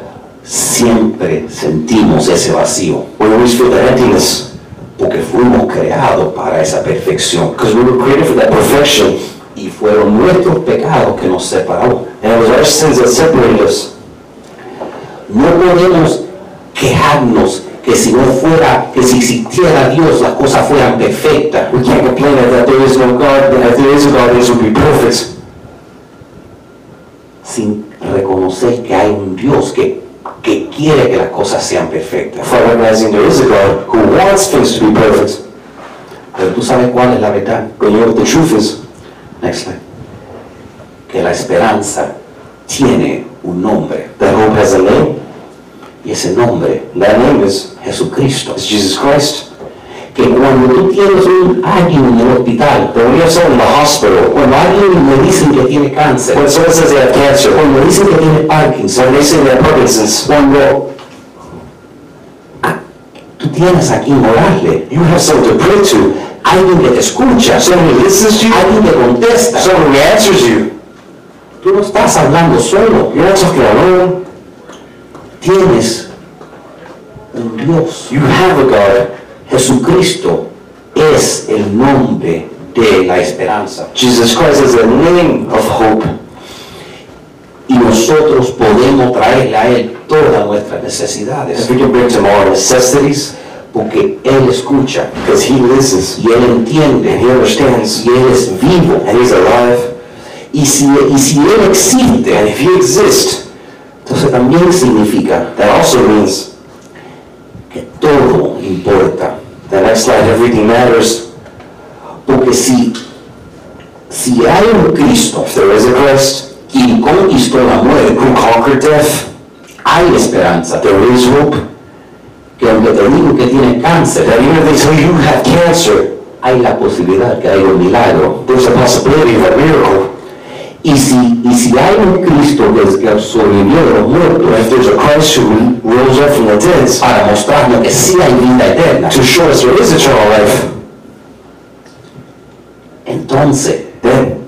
B: Siempre sentimos ese vacío,
C: We always feel the emptiness
B: porque fuimos creados para esa perfección.
C: because we were created for that perfection.
B: Y fueron nuestros pecados que nos separó.
C: And it was our sins that separated us.
B: No podemos quejarnos que si no fuera, que si existiera Dios las cosas fueran perfectas.
C: We can't complain that, that there is no God, that if there is a God, things would be perfect.
B: sin reconocer que hay un Dios que, que quiere que las cosas sean perfectas.
C: For recognizing there is a God who wants things to be perfect.
B: Pero tú sabes cuál es la verdad.
C: But you know what the truth is?
B: Next slide. Que la esperanza tiene un nombre
C: That hope has a name.
B: y ese nombre
C: that name is,
B: Jesucristo.
C: is Jesus Christ.
B: Que cuando tú tienes un, alguien en el hospital,
C: when you have someone in the hospital,
B: cuando alguien le dicen que tiene cáncer,
C: when someone says they have cancer,
B: cuando dicen que tiene Parkinson,
C: when they say they have Parkinson's,
B: cuando ah, tú tienes a quien orarle,
C: you have someone to pray to,
B: alguien que te escucha,
C: someone who listens to you,
B: alguien que contesta.
C: someone who answers you.
B: Tú no estás hablando solo,
C: You're not talking alone.
B: tienes un Dios.
C: You have a God.
B: Jesucristo es el nombre de la esperanza.
C: Jesus Christ is the name of hope.
B: Y nosotros podemos traerle a Él todas nuestras necesidades.
C: If we can bring to our necessities,
B: Porque Él escucha
C: because he listens
B: y Él entiende
C: and he understands
B: y Él es vivo.
C: and he's alive.
B: Y si, y si Él existe,
C: And if he exists,
B: entonces también significa
C: that also means
B: que todo importa.
C: that next slide, everything matters.
B: Porque si, si hay un Cristo
C: If there is a Christ
B: y conquistó la muerte,
C: who conquered death,
B: hay esperanza.
C: there is hope.
B: Que aunque te digo que tienes cáncer,
C: That even if they tell you have cancer,
B: hay la posibilidad que hay un milagro.
C: there's a possibility of a miracle.
B: Y si, y si hay un Cristo que, que sobrevivió de los muertos,
C: if there's a Christ who rose up from the dead
B: para mostrarnos que sí hay vida eterna,
C: to show us there is eternal life,
B: entonces
C: then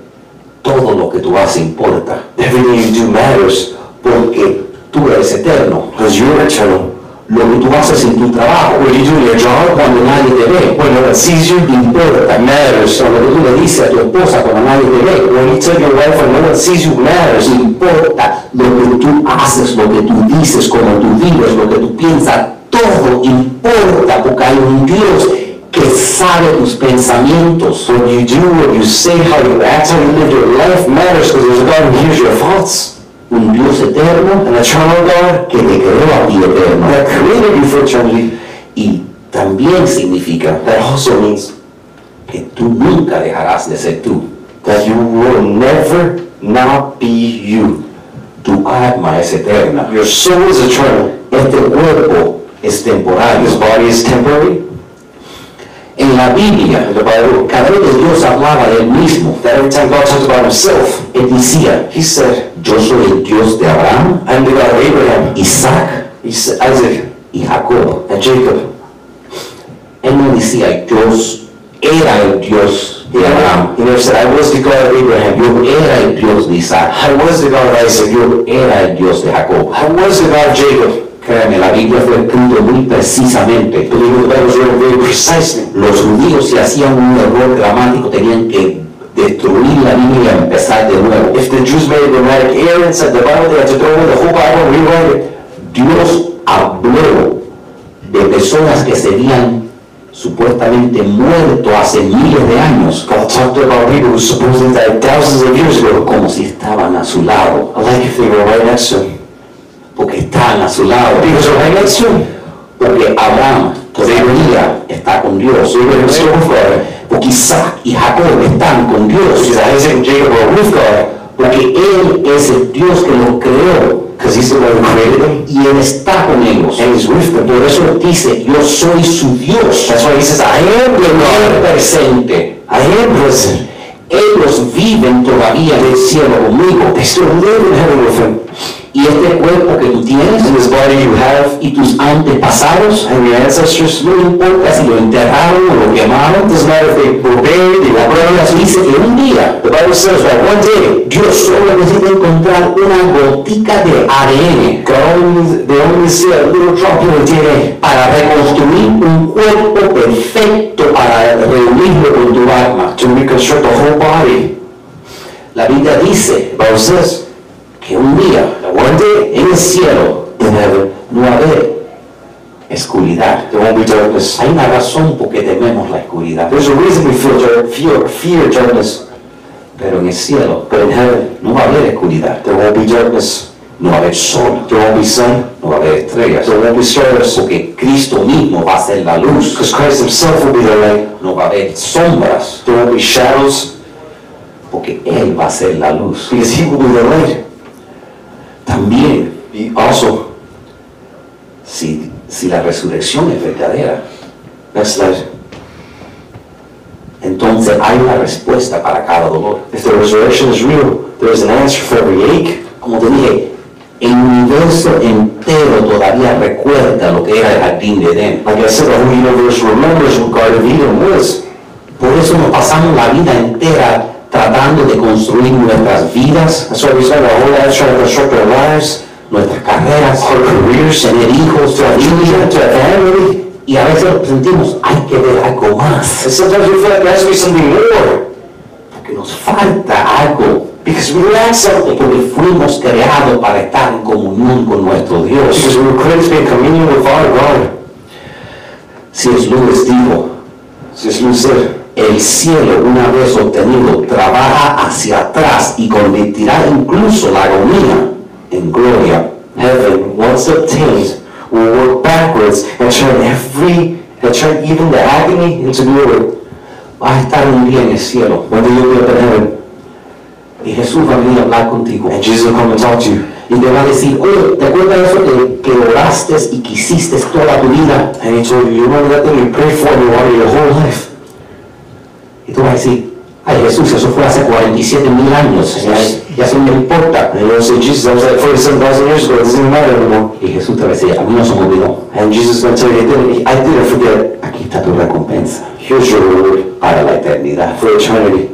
B: todo lo que tú haces importa.
C: everything you do matters
B: Porque tú eres eterno.
C: because you're eternal.
B: Lo que tú haces en tu trabajo,
C: your job,
B: cuando nadie te ve,
C: when no one sees you,
B: importa.
C: matters.
B: Lo que tú le dices a tu esposa cuando nadie te ve,
C: When you tell your wife when no one sees you, matters.
B: importa lo que tú haces, lo que tú dices, cómo tú vives, lo que tú piensas, todo importa porque hay un Dios que sabe tus pensamientos.
C: What you do, what you say, how you act, how you live your life matters because there's a God who hears your thoughts.
B: Un Dios eterno
C: An eternal God
B: que te creó a ti eterno.
C: that created you for eternity.
B: Y también significa
C: That also means
B: que tú nunca dejarás de ser tú.
C: that you will never not be you.
B: Tu alma es eterna.
C: Your soul is eternal.
B: Este cuerpo es temporal.
C: This body is temporary.
B: En la Biblia, cada vez que Dios hablaba de él mismo,
C: every time God talks about himself,
B: él decía,
C: he said,
B: yo soy el Dios de Abraham,
C: I'm the God of Abraham,
B: Isaac
C: Isaac,
B: y Jacob.
C: and Jacob.
B: Él no decía, yo era el Dios de Abraham.
C: He never said, I was the God of Abraham.
B: Yo era el Dios de Isaac.
C: I was the God of Isaac.
B: Yo era el Dios de Jacob.
C: I was the God of Jacob.
B: Créame, la Biblia fue escrita muy precisamente. Los judíos, si hacían un error gramático, tenían que destruir la Biblia y empezar de nuevo.
C: If the Jews made a grammatic error and said the Bible, they had to throw away the whole Bible rewrite it.
B: Dios habló de personas que serían supuestamente muertos hace miles de años,
C: God talked about people who supposedly died thousands of years ago,
B: como si estaban a su lado,
C: like if they were right next to him.
B: Porque están a su lado.
C: Because to him.
B: Porque Abraham todavía está con Dios.
C: So they're still with God.
B: Porque Isaac y Jacob están con Dios.
C: Because Isaac and Jacob are with God.
B: Porque Él es el Dios que los creó.
C: Because he's the one who created them.
B: Y Él está con ellos.
C: And he's with them.
B: Por eso dice, yo soy su Dios.
C: That's why he says, I am the
B: presente.
C: I am present.
B: Ellos viven todavía en el cielo conmigo.
C: They still live in heaven with him.
B: Y este cuerpo que tú tienes
C: And this body you have
B: y tus antepasados,
C: and your ancestors,
B: no importa si lo enterraron o lo quemaron,
C: doesn't matter if they were buried, they
B: la
C: buried.
B: dice que un día
C: The Bible says that one day,
B: Dios solo necesita encontrar una gotica de ADN
C: God only, they only see a little drop in the DNA
B: para reconstruir un cuerpo perfecto para reunirlo con tu alma.
C: to reconstruct the whole body.
B: La Biblia dice
C: The Bible says
B: que un día,
C: day
B: en el cielo,
C: in heaven,
B: no haber oscuridad.
C: there won't be darkness.
B: Hay una razón por qué tememos la oscuridad,
C: There's a reason we feel, fear, fear darkness,
B: pero en el cielo
C: but in heaven,
B: no va a haber oscuridad,
C: there won't be darkness.
B: no va a haber sol,
C: There won't be sun.
B: no va a haber estrellas,
C: There won't be stars.
B: porque Cristo mismo va a ser la luz,
C: Because Christ himself will be the light.
B: no va a haber sombras,
C: There won't be shadows.
B: porque Él va a ser la luz.
C: Because he will be the light.
B: También,
C: He also,
B: si, si la resurrección es verdadera, entonces hay una respuesta para cada dolor.
C: If the resurrection is real, there is an answer for every ache.
B: Como te dije, el universo entero todavía recuerda lo que era el jardín de Edén.
C: Like I said, the whole universe remembers what Garden of Eden was.
B: Por eso nos pasamos la vida entera tratando de construir nuestras vidas,
C: why we spend our whole lives trying to construct our lives,
B: nuestras carreras,
C: our careers,
B: tener hijos,
C: to children, to family.
B: y a veces sentimos, hay que ver algo más,
C: And sometimes we feel like there has to be something more.
B: porque nos falta algo,
C: Because we lack something.
B: porque fuimos creados para estar en comunión con nuestro Dios.
C: Because we were created to be in communion with our God.
B: Si es Lewis dijo,
C: C.S. Lewis said,
B: el cielo una vez obtenido trabaja hacia atrás y convertirá incluso la agonía en gloria.
C: Heaven, once obtained, will work backwards and turn every, and turn even the agony into glory.
B: Vas a estar un día en el cielo
C: you'll be up in heaven,
B: y Jesús va a venir a hablar contigo.
C: and Jesus will come and talk to you.
B: Y te va a decir, oye, ¿te acuerdas eso que, que oraste y quisiste toda tu vida?
C: And he told you, you remember that thing you prayed for and you wanted your whole life?
B: Y tú vas a decir, ay Jesús, eso fue hace 47 mil años, ya, ya eso no me importa.
C: And you'll say, Jesus, that was like 47,000 years ago, it doesn't matter anymore.
B: Y Jesús te va a decir, a mí no se me olvidó.
C: And Jesus to tell you, I didn't, I didn't forget.
B: Aquí está tu recompensa
C: Here's your reward
B: para la eternidad.
C: for eternity.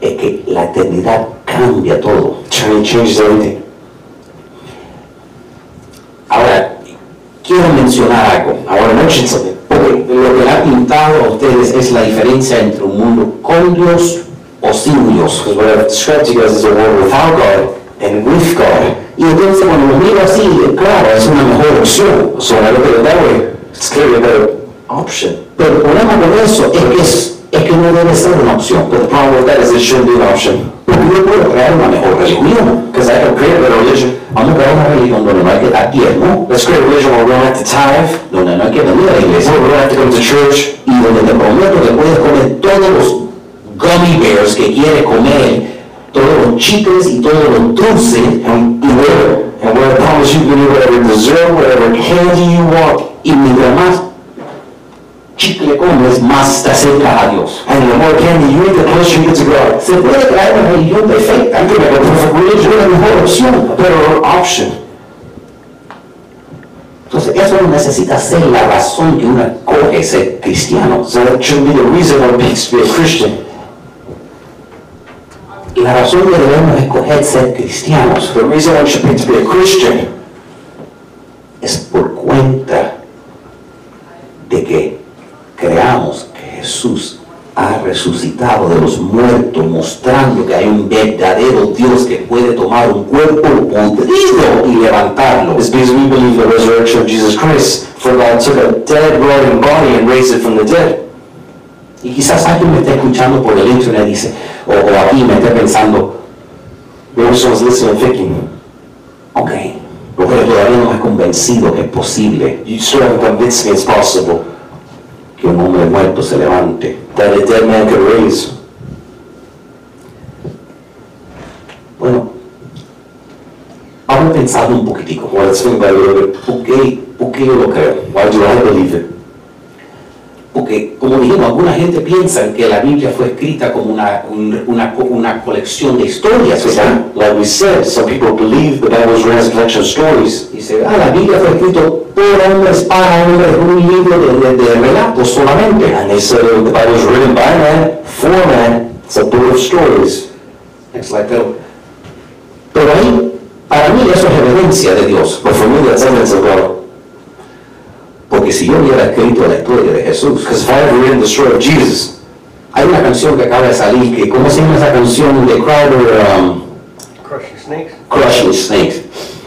B: Es que la eternidad cambia todo.
C: Eternity changes everything.
B: Ahora, quiero mencionar algo.
C: I want to mention something.
B: Porque lo que ha pintado a ustedes es la diferencia entre un mundo con Dios o sin Dios.
C: Because what I've described to you guys is a world without God and with God.
B: Y entonces cuando lo miro así, claro, es una mejor opción.
C: So when I look at it that way, it's clearly a better option.
B: Pero el problema con eso es que, es, es que no debe ser una opción.
C: But the problem with that is it shouldn't be an option.
B: Porque yo puedo crear una mejor religión.
C: Because I can create a better religion.
B: Vamos a crear una religión donde no hay que dar diezmo,
C: Let's create a religion where we don't have to tithe,
B: donde no hay que venir a la iglesia,
C: where we don't have to come to church,
B: y donde te prometo que puedes comer todos los gummy bears que quieres comer, todos los chicles y todos los dulces,
C: and where, and where I promise you can eat whatever dessert, whatever candy you want.
B: y mientras más chicle comes, más te acercas a Dios.
C: And the more candy you eat, the closer you get to God.
B: Se puede crear una religión perfecta,
C: You can make a perfect religion,
B: una mejor opción,
C: better option.
B: Entonces, eso no necesita ser la razón que uno escoge ser cristiano.
C: So that shouldn't be the reason one picks to be a Christian.
B: La razón que debemos escoger ser cristianos
C: The reason one should pick to be a Christian
B: es por cuenta de que creamos que Jesús ha resucitado de los muertos, mostrando que hay un verdadero Dios que puede tomar un cuerpo podrido y levantarlo.
C: is because we believe the resurrection of Jesus Christ. For God took a dead, rotting body and raised it from the dead.
B: Y quizás alguien me esté escuchando por el internet y dice, o, o aquí me esté pensando,
C: Maybe someone's listening thinking,
B: ok, pero todavía no me has convencido que es posible
C: you still haven't convinced me it's possible
B: que un hombre muerto se levante.
C: that a dead man could raise.
B: Bueno, vamos a pensar un poquitico.
C: Well, let's think about it a little bit.
B: ¿Por qué, por qué yo lo creo?
C: Why do I believe it?
B: Porque, como dijimos, alguna gente piensa que la Biblia fue escrita como una, un- una, una colección de historias, ¿verdad?
C: Like we said, some people believe the Bible is a collection of stories.
B: Dice, ah, la Biblia fue escrita por hombres, para hombres, un libro de, de- de relatos solamente.
C: And they said the Bible was written by man, for man. It's a book of stories.
B: It's like, pero, pero ahí, para mí eso es evidencia de Dios.
C: But for me, that's evidence of God.
B: Porque si yo hubiera escrito la historia de Jesús,
C: Because if I had written the story of Jesus,
B: hay una canción que acaba de salir, que, ¿cómo se llama esa canción de Crowder? Um,
D: Crushing snakes.
B: Crushing Snakes.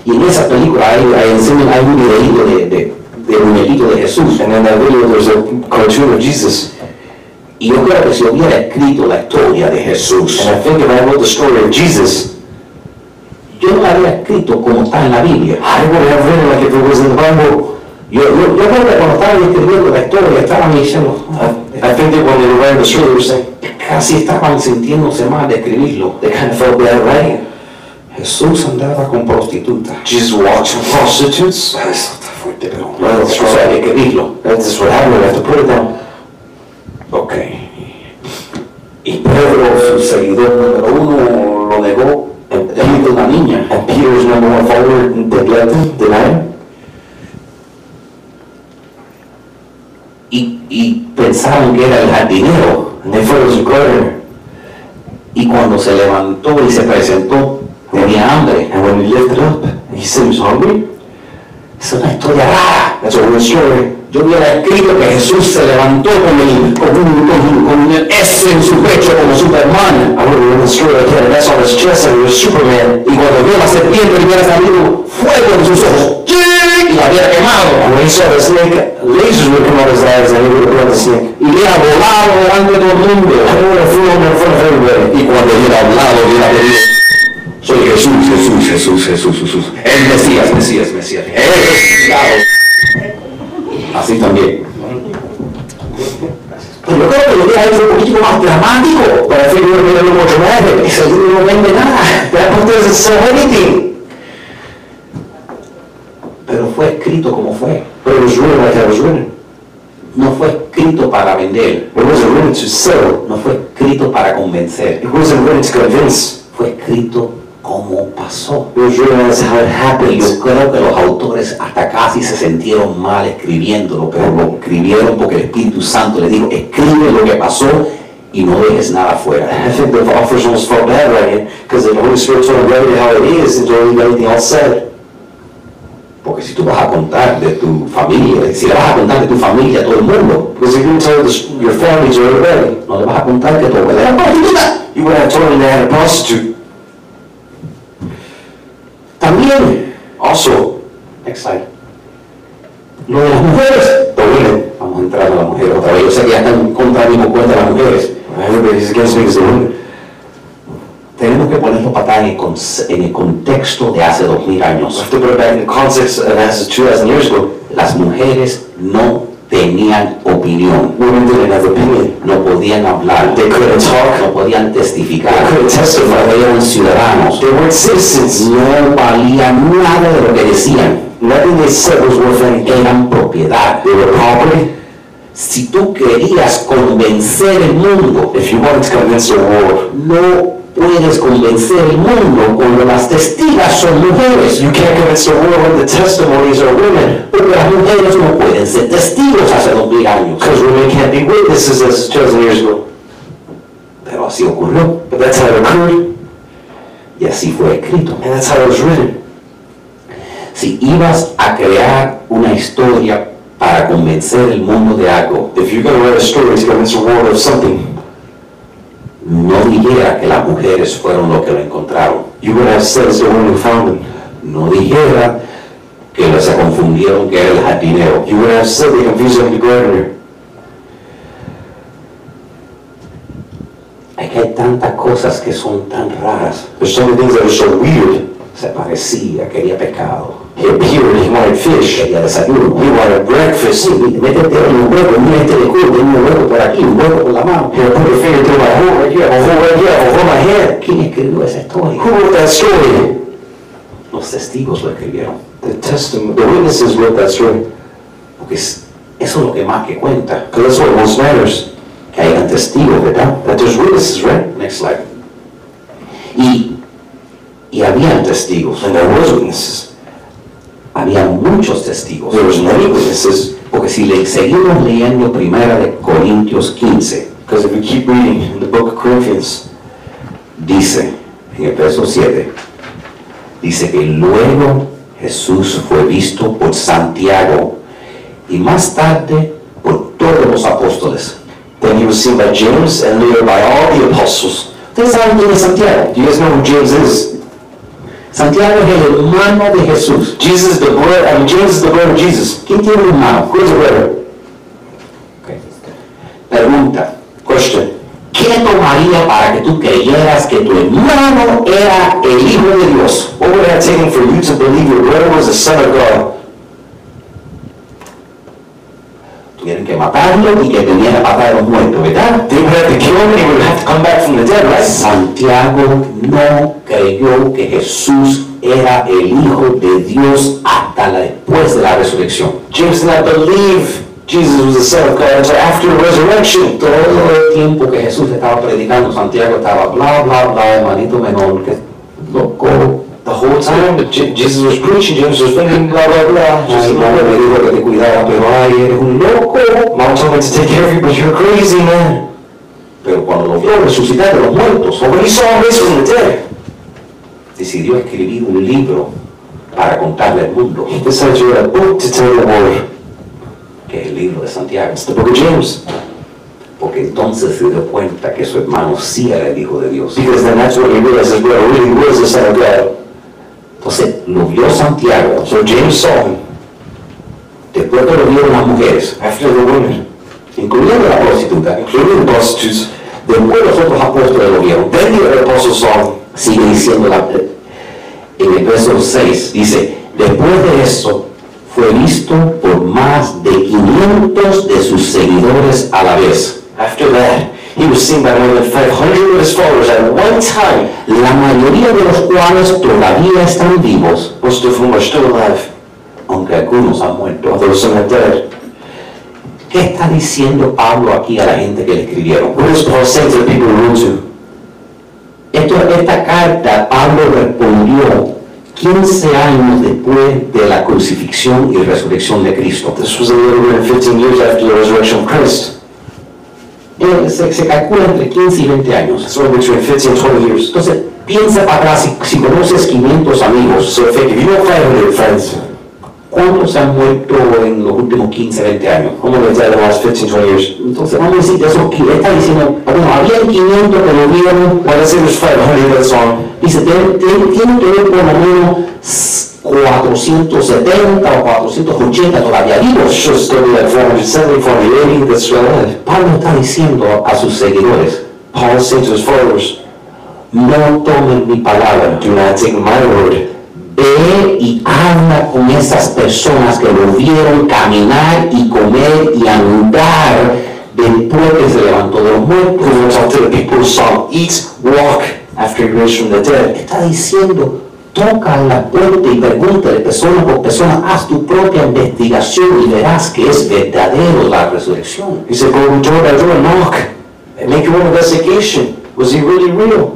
B: Y en esa película hay, hay, hay un videíto de, de, de muñequito de Jesús.
C: and in that video, there's a cartoon of Jesus.
B: Y yo creo que si hubiera escrito la historia de Jesús,
C: And I think if I wrote the story of Jesus,
B: yo no la habría escrito como está en la Biblia.
C: I would have written like if it was in the Bible.
B: Yo, yo, yo cuando estaban escribiendo la historia estaban diciendo,
C: I, I think that when they were writing the story, they were saying,
B: casi estaban sintiéndose mal de escribirlo.
C: they kind of felt bad writing.
B: Jesús andaba con prostitutas.
C: Jesus walked with prostitutes.
B: Eso está fuerte, pero hay que escribirlo.
C: That's what happened. I have to put it down.
B: Ok. Y Pedro, su seguidor número uno, lo negó en de una niña.
C: And Peter's number one follower neglected him, denied him.
B: Y, y pensaron que era el jardinero.
C: And they thought was a gardener.
B: Y cuando se levantó y se presentó, tenía hambre.
C: And when he lifted up, he said he was hungry.
B: Es una historia rara.
C: That's a weird story.
B: Yo hubiera escrito que Jesús se levantó con, el, con, un, con, un- con un S en su pecho como Superman.
C: I would have written the story like he had an S on his chest and he was Superman.
B: Y cuando vio la serpiente hubiera salido fuego de sus ojos. Y la había quemado.
C: When he saw the snake, lasers would come out of his eyes and he would the snake.
B: Y hubiera volado delante de todo el mundo.
C: And he would have him in front of everybody.
B: Y cuando hubiera hablado, hubiera pedido, soy Jesús, Jesús, Jesús, Jesús, Jesús. El Mesías, Mesías, Mesías. El resucitado. Así también. Pero yo creo que lo hecho un poquito más dramático.
C: But I think it would have been a little more dramatic.
B: Ese libro no vende nada.
C: That book doesn't sell anything.
B: Pero fue escrito como fue.
C: But it was written like it was written.
B: No fue escrito para vender.
C: It wasn't written to sell.
B: No fue escrito para convencer.
C: It wasn't written to convince.
B: Fue escrito como pasó.
C: It was written as how it happened.
B: yo creo que los autores hasta casi se sintieron mal escribiéndolo, pero lo escribieron porque el Espíritu Santo les dijo, escribe lo que pasó y no dejes nada fuera.
C: I think the authors almost felt bad writing it because the Holy Spirit told them how it is and don't leave anything else said.
B: Porque si tú vas a contar de tu familia, si le vas a contar de tu familia a todo el mundo,
C: Because if you tell this, your family to everybody,
B: no le vas a contar que tu abuela era prostituta.
C: you would have told them they had a prostitute.
B: También,
C: Also,
B: exacto, lo de las mujeres, the women, vamos a entrar a las mujeres otra vez, yo sé que ya están contra por cuenta de las mujeres,
C: everybody's against me because they're women.
B: Tenemos que ponerlo para en el, en el contexto de hace dos mil
C: We
B: años.
C: have to put it back in the context of as 2,000 years ago.
B: Las mujeres no tenían opinión,
C: Women didn't have opinion.
B: no podían hablar,
C: They couldn't talk.
B: no podían testificar,
C: They couldn't testify.
B: no eran ciudadanos,
C: They weren't citizens.
B: no valían nada de lo que decían,
C: Nothing they said was worth anything.
B: eran propiedad.
C: They were property.
B: Si tú querías convencer el mundo,
C: If you wanted to convince the world,
B: no puedes convencer el mundo cuando las testigas son mujeres.
C: You can't convince the world when the testimonies are women.
B: Porque las mujeres no pueden ser testigos hace dos mil años.
C: Because women can't be witnesses as 2,000 years ago.
B: Pero así ocurrió
C: But that's how it occurred,
B: y así fue escrito.
C: and that's how it was written.
B: Si ibas a crear una historia para convencer el mundo de algo,
C: If you're going to write a story to convince the world of something,
B: no dijera que las mujeres fueron los que lo encontraron.
C: you would have said the women found them.
B: No dijera que se confundieron que era el jardinero.
C: You would have said they confused him the gardener.
B: Es que hay tantas cosas que son tan raras.
C: There's so many things that are so weird.
B: Se parecía, quería pescado,
C: He appeared, he wanted fish,
B: quería desayuno.
C: he wanted breakfast.
B: Sí, métete en un hueco, mira este de culo, tiene un hueco por aquí, un hueco por la mano.
C: Here, put your finger through my hole right here, a hole right here, a hole my head.
B: ¿Quién escribió esa historia?
C: Who wrote that story?
B: Los testigos lo escribieron.
C: The testimony, the witnesses wrote that story.
B: Porque es- eso es lo que más que cuenta.
C: Because that's what most matters.
B: Que hayan testigos, ¿verdad?
C: That there's witnesses, right?
B: Next slide. Y, y habían testigos.
C: And there was witnesses.
B: Había muchos testigos.
C: There was many witnesses.
B: Porque si le seguimos leyendo primera de Corintios 15,
C: Because if we keep reading in the book of Corinthians,
B: dice en el verso 7, dice que luego Jesús fue visto por Santiago y más tarde por todos los apóstoles.
C: then he was seen by James and later by all the apostles.
B: ¿Ustedes saben quién es Santiago?
C: Do you guys know who James is?
B: Santiago es el hermano de Jesús.
C: Jesus is the brother, I mean, James is the brother of Jesus.
B: ¿Quién tiene un hermano?
C: Who is the brother?
B: Pregunta,
C: Question.
B: ¿qué tomaría para que tú creyeras que tu hermano era el Hijo de Dios?
C: What would it have taken for you to believe your brother was the Son of God?
B: Tuvieron que matarlo y que.
C: They would have to kill him and he would have to come back from the dead, right?
B: Santiago no creyó que Jesús era el Hijo de Dios hasta la- después de la resurrección.
C: James did not believe Jesus was the Son of God until after the resurrection.
B: Todo el tiempo que Jesús estaba predicando, Santiago estaba bla, bla, bla, hermanito menor, que loco.
C: The whole time that Je- Jesus was preaching, James was thinking blah, blah, blah. Just
B: Ay, me dijo que te cuidara, pero ay, eres un loco.
C: Mom told me to take care of you, but you're crazy, man.
B: Pero cuando lo vio resucitar de los muertos,
C: But when he saw him from
B: decidió escribir un libro para contarle al mundo,
C: he decided to write a book to tell the world.
B: que es el libro de Santiago.
C: It's the book of James.
B: Porque entonces se dio cuenta que su hermano sí era el Hijo de Dios.
C: Because then that's when he his brother really was the Son of God.
B: Entonces lo vio Santiago,
C: So James saw him
B: después que lo vieron las mujeres,
C: after the women,
B: incluyendo la prostituta,
C: including the prostitutes.
B: después los otros apóstoles lo vieron.
C: Then the apostles saw him.
B: Sigue diciendo la- en el verso 6, dice, después de eso fue visto por más de 500 de sus seguidores a la vez.
C: After that, he was seen by more than 500 of his followers at one time,
B: La mayoría de los cuales todavía están vivos,
C: most of whom are still alive,
B: aunque algunos han muerto.
C: although some are dead.
B: ¿Qué está diciendo Pablo aquí a la gente que le escribieron?
C: What is Paul saying to the people he wrote to?
B: Esto, esta carta Pablo respondió 15 años después de la crucifixión y resurrección de Cristo.
C: This was a little written 15 years after the resurrection of Christ.
B: Se, se calcula entre 15 y 20 años.
C: So between 15 and 20 years.
B: Entonces, piensa para atrás, si, si conoces 500 amigos,
C: So if, you know 500 friends,
B: ¿cuántos han muerto en los últimos 15, 20 años?
C: how many have died in the last 15, 20 years?
B: Entonces, vamos a decir que esos, qui- está diciendo, bueno, había 500 que lo vieron,
C: Well, let's say there's 500 that saw him.
B: dice, tiene, tiene- tiene que ver por lo menos 470 o 480 todavía vivos.
C: Still be like 470, 480 that's still alive.
B: Pablo está diciendo a sus seguidores,
C: Paul saying to his followers,
B: no tomen mi palabra,
C: do not take my word.
B: ve y habla con esas personas que lo vieron caminar y comer y andar después que se levantó de los
C: Go
B: muertos.
C: and talk to the people who saw him eat, walk, after he rose from the dead.
B: Está diciendo, toca la puerta y pregúntale persona por persona, haz tu propia investigación y verás que es verdadero la resurrección.
C: He said, go door by door, knock, and make your own investigation. Was he really real?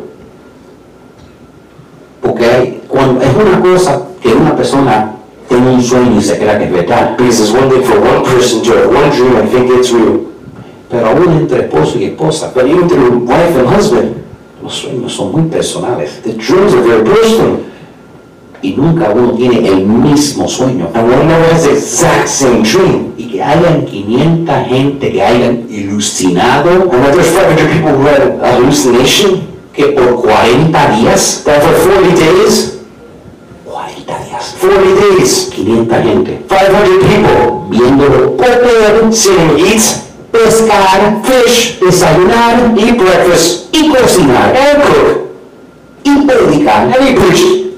B: Porque hay- cuando, es una cosa que una persona tenga un sueño y se crea que es verdad.
C: Because it's one thing for one person to have one dream and think it's real.
B: Pero aún entre esposo y esposa,
C: But even through wife and husband,
B: los sueños son muy personales.
C: the dreams are very personal.
B: Y nunca uno tiene el mismo sueño.
C: The exact same dream.
B: Y que hayan 500 gente que hayan ilusionado
C: there's 500 people who had hallucination,
B: que por 40 días,
C: that for 40 days,
B: 40 días,
C: 40 days,
B: 500 gente
C: 500 people
B: viéndolo comer,
C: seeing eat,
B: pescar,
C: fish,
B: desayunar
C: eat breakfast,
B: y cocinar
C: and cook,
B: y predicar.
C: and he.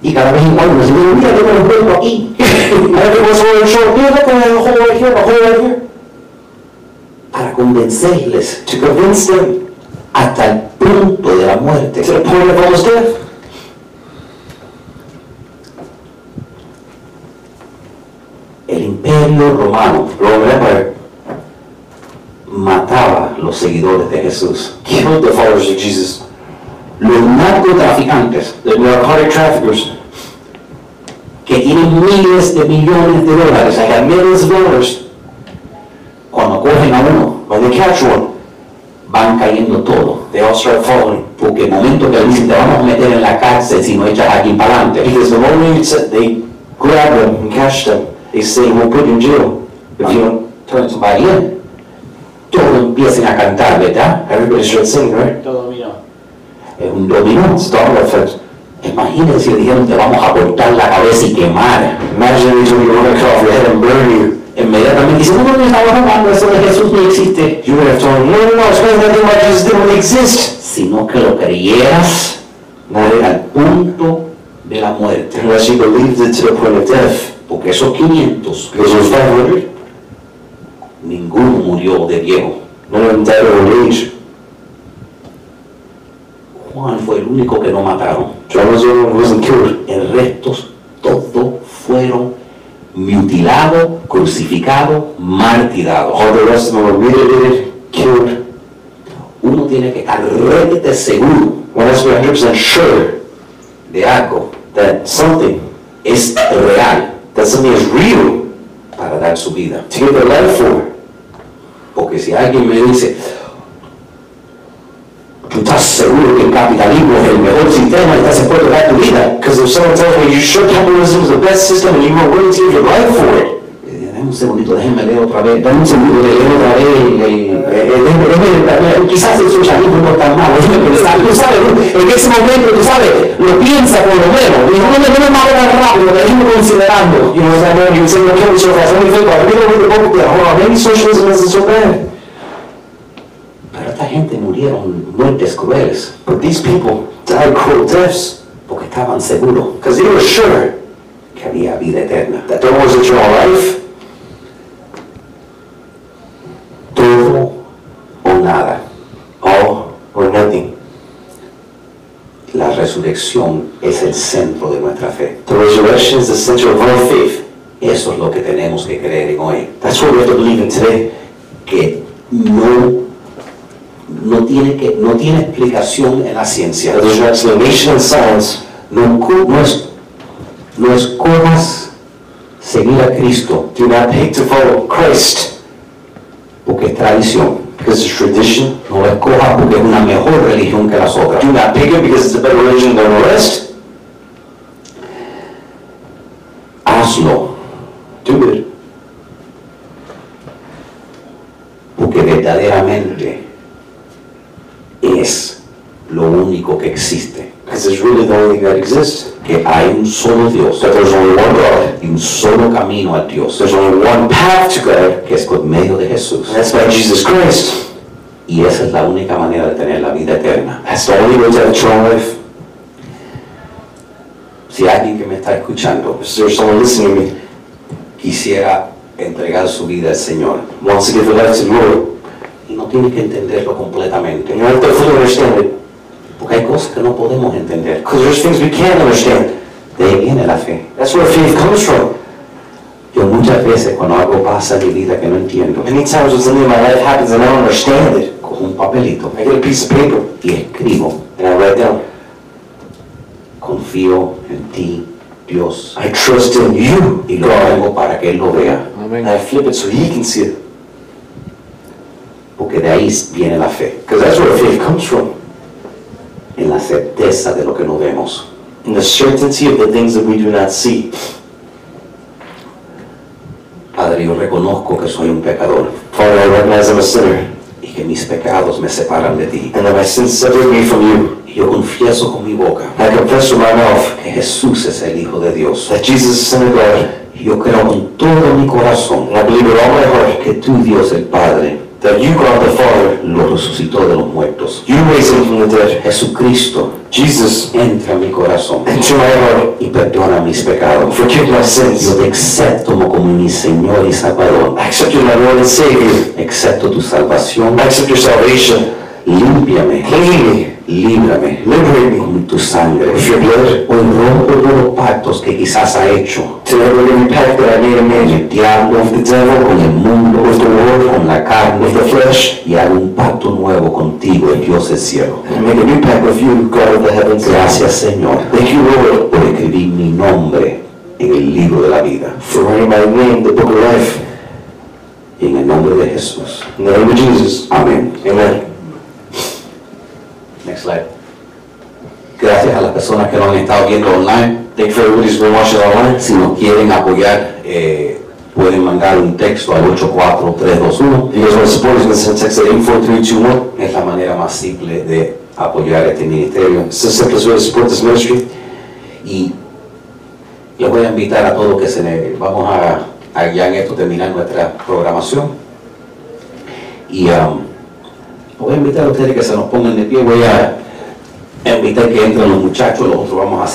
B: Y cada vez cuando me dicen, mira, tengo el cuerpo aquí.
C: And every once in a while, he'd show, yeah, look, I have a hole right here, a hole right here.
B: Para convencerles
C: To convince them
B: hasta el punto de la muerte.
C: to the point of almost death.
B: El imperio romano
C: Roman Empire
B: mataba a los seguidores de Jesús.
C: killed the followers of Jesus.
B: Los narcotraficantes
C: The narcotic traffickers,
B: que tienen miles de millones de dólares,
C: they had millions of dollars.
B: cuando cogen a uno,
C: When they catch one,
B: van cayendo todo.
C: they all start following.
B: Porque el momento que dicen te vamos a meter en la cárcel si no echas aquí para adelante,
C: Because the moment they grab them and catch them, they say, we'll put you in jail. If you don't turn.
B: Todos empiezan a cantar, ¿verdad?
C: everybody starts singing, right?
B: Es un dominó.
C: Domino effect.
B: Imagínense si dijeron te vamos a cortar la cabeza y quemar.
C: Imagine told you going to cut off your head and burn you.
B: Inmediatamente dicen, no, no, estamos hablando, eso de Jesús no existe.
C: You would have told them, no, no, no, it's because that thing about Jesus didn't exist.
B: Sino que lo creyeras al punto de la muerte.
C: Unless you believed it to the point of death.
B: Porque esos 500,
C: Because those 500,
B: ninguno murió de viejo.
C: died of old age.
B: Juan fue el único que no mataron.
C: John was the one who wasn't killed.
B: El resto, todos fueron mutilados, crucificados, martirados.
C: All the rest of them were mutilated, killed.
B: Uno tiene que estar realmente seguro
C: One has to be 100% sure
B: de algo
C: that something,
B: es real
C: that something is real
B: para dar su vida.
C: to give their life for.
B: Porque si alguien me dice, tú estás seguro que el capitalismo es el mejor sistema y estás dispuesto a dar tu vida,
C: Because if someone tells me you sure capitalism is the best system and you are willing to give your life for it,
B: Eh, Dame un segundito, déjenme leer otra vez, dame un segundo de leer otra vez, eh, eh, quizás el socialismo no es tan malo, déjeme pensar, tú sabes, en ese momento, tú sabes, lo piensa por lo menos, y no me más rápido, déjeme considerando.
C: you know, as I know you say, no, kill me so fast. Let me think about me read the book there. Hold on, maybe socialism isn't so bad.
B: Esta gente murieron muertes crueles,
C: But these people died cruel deaths
B: porque estaban seguros
C: because they were sure
B: que había vida eterna.
C: that there was eternal life.
B: Todo o nada.
C: All or nothing.
B: La resurrección es el centro de nuestra fe.
C: The resurrection is the center of our faith.
B: Eso es lo que tenemos que creer en hoy.
C: That's what we have to believe in today.
B: Que no, no, tiene, que, no tiene explicación en la ciencia.
C: There's no explanation in science.
B: No, no, es, no escojas seguir a Cristo
C: Do not pick to follow Christ
B: porque es tradición.
C: because it's tradition.
B: No la escojas porque es una mejor religión que las otras.
C: Do not pick it because it's a better religion than the rest.
B: Hazlo
C: Do it
B: porque verdaderamente es lo único que existe.
C: because really the only thing that exists.
B: Que hay un solo Dios
C: That there's only one God.
B: y un solo camino a Dios.
C: There's only one path to God,
B: que es por medio de Jesús.
C: and that's by Jesus Christ.
B: Y esa es la única manera de tener la vida eterna.
C: That's the only way to have eternal life.
B: Si alguien que me está escuchando
C: Is there someone listening to me
B: quisiera entregar su vida al Señor
C: wants to give their life to the Lord?
B: y no tiene que entenderlo completamente,
C: And you don't have to fully understand it,
B: porque hay cosas que no podemos entender.
C: because there's things we can't understand.
B: De ahí viene la fe.
C: That's where faith comes from.
B: Yo muchas veces cuando algo pasa en mi vida que no entiendo,
C: Many times when something in my life happens and I don't understand it,
B: cojo un papelito
C: I get a piece of paper
B: y escribo
C: and I write down,
B: Confío en ti, Dios.
C: I trust in you,
B: Y lo hago para que Él lo vea.
E: Amén.
C: I flip it so he can see it.
B: Porque de ahí viene la fe.
C: Because that's where faith comes from.
B: En la certeza de lo que no vemos.
C: In the certainty of the things that we do not see.
B: Padre, yo reconozco que soy un pecador
C: Father, I recognize I'm a sinner.
B: y que mis pecados me separan de ti.
C: And that my sins separate me from you.
B: Y yo confieso con mi boca
C: I confess with my mouth
B: que Jesús es el Hijo de Dios.
C: that Jesus is the Son of God.
B: Y yo creo con todo mi corazón
C: And I believe with all my heart
B: que tú, Dios el Padre,
C: that you, God the Father,
B: lo resucitó de los muertos.
C: you raised him from the dead.
B: Jesucristo,
C: Jesus,
B: entra en mi corazón
C: enter my heart.
B: y perdona mis pecados.
C: Forgive my
B: Yo
C: sins.
B: te acepto como mi Señor y Salvador.
C: I accept you as my Lord and Savior.
B: Acepto tu salvación.
C: I accept your salvation.
B: Límpiame,
C: Clean me.
B: Líbrame,
C: Liberate me
B: con tu sangre. Hoy rompo todos los pactos que quizás ha hecho con el diablo, con el mundo, con la carne
C: with the flesh,
B: y hago un pacto nuevo contigo, el Dios del cielo. Gracias, Señor,
C: Thank you, Lord,
B: por escribir mi nombre en el libro de la vida.
C: for writing my name, in the book of life.
B: En el nombre de Jesús.
C: In the name of Jesus.
B: Amén.
C: Amen.
B: Next slide. Gracias a las personas que nos han estado viendo online.
C: Thank you everybody who's been watching online.
B: Si nos quieren apoyar, eh, pueden mandar un texto al 84321.
C: If you guys want to support us, you can send text at 84321.
B: Es la manera más simple de apoyar este ministerio.
C: It's the simplest way to support this ministry.
B: Y les voy a invitar a todos que se le, vamos a, a ya en esto terminar nuestra programación. Y um, voy a invitar a ustedes que se nos pongan de pie. Voy a invitar que entren los muchachos, nosotros vamos a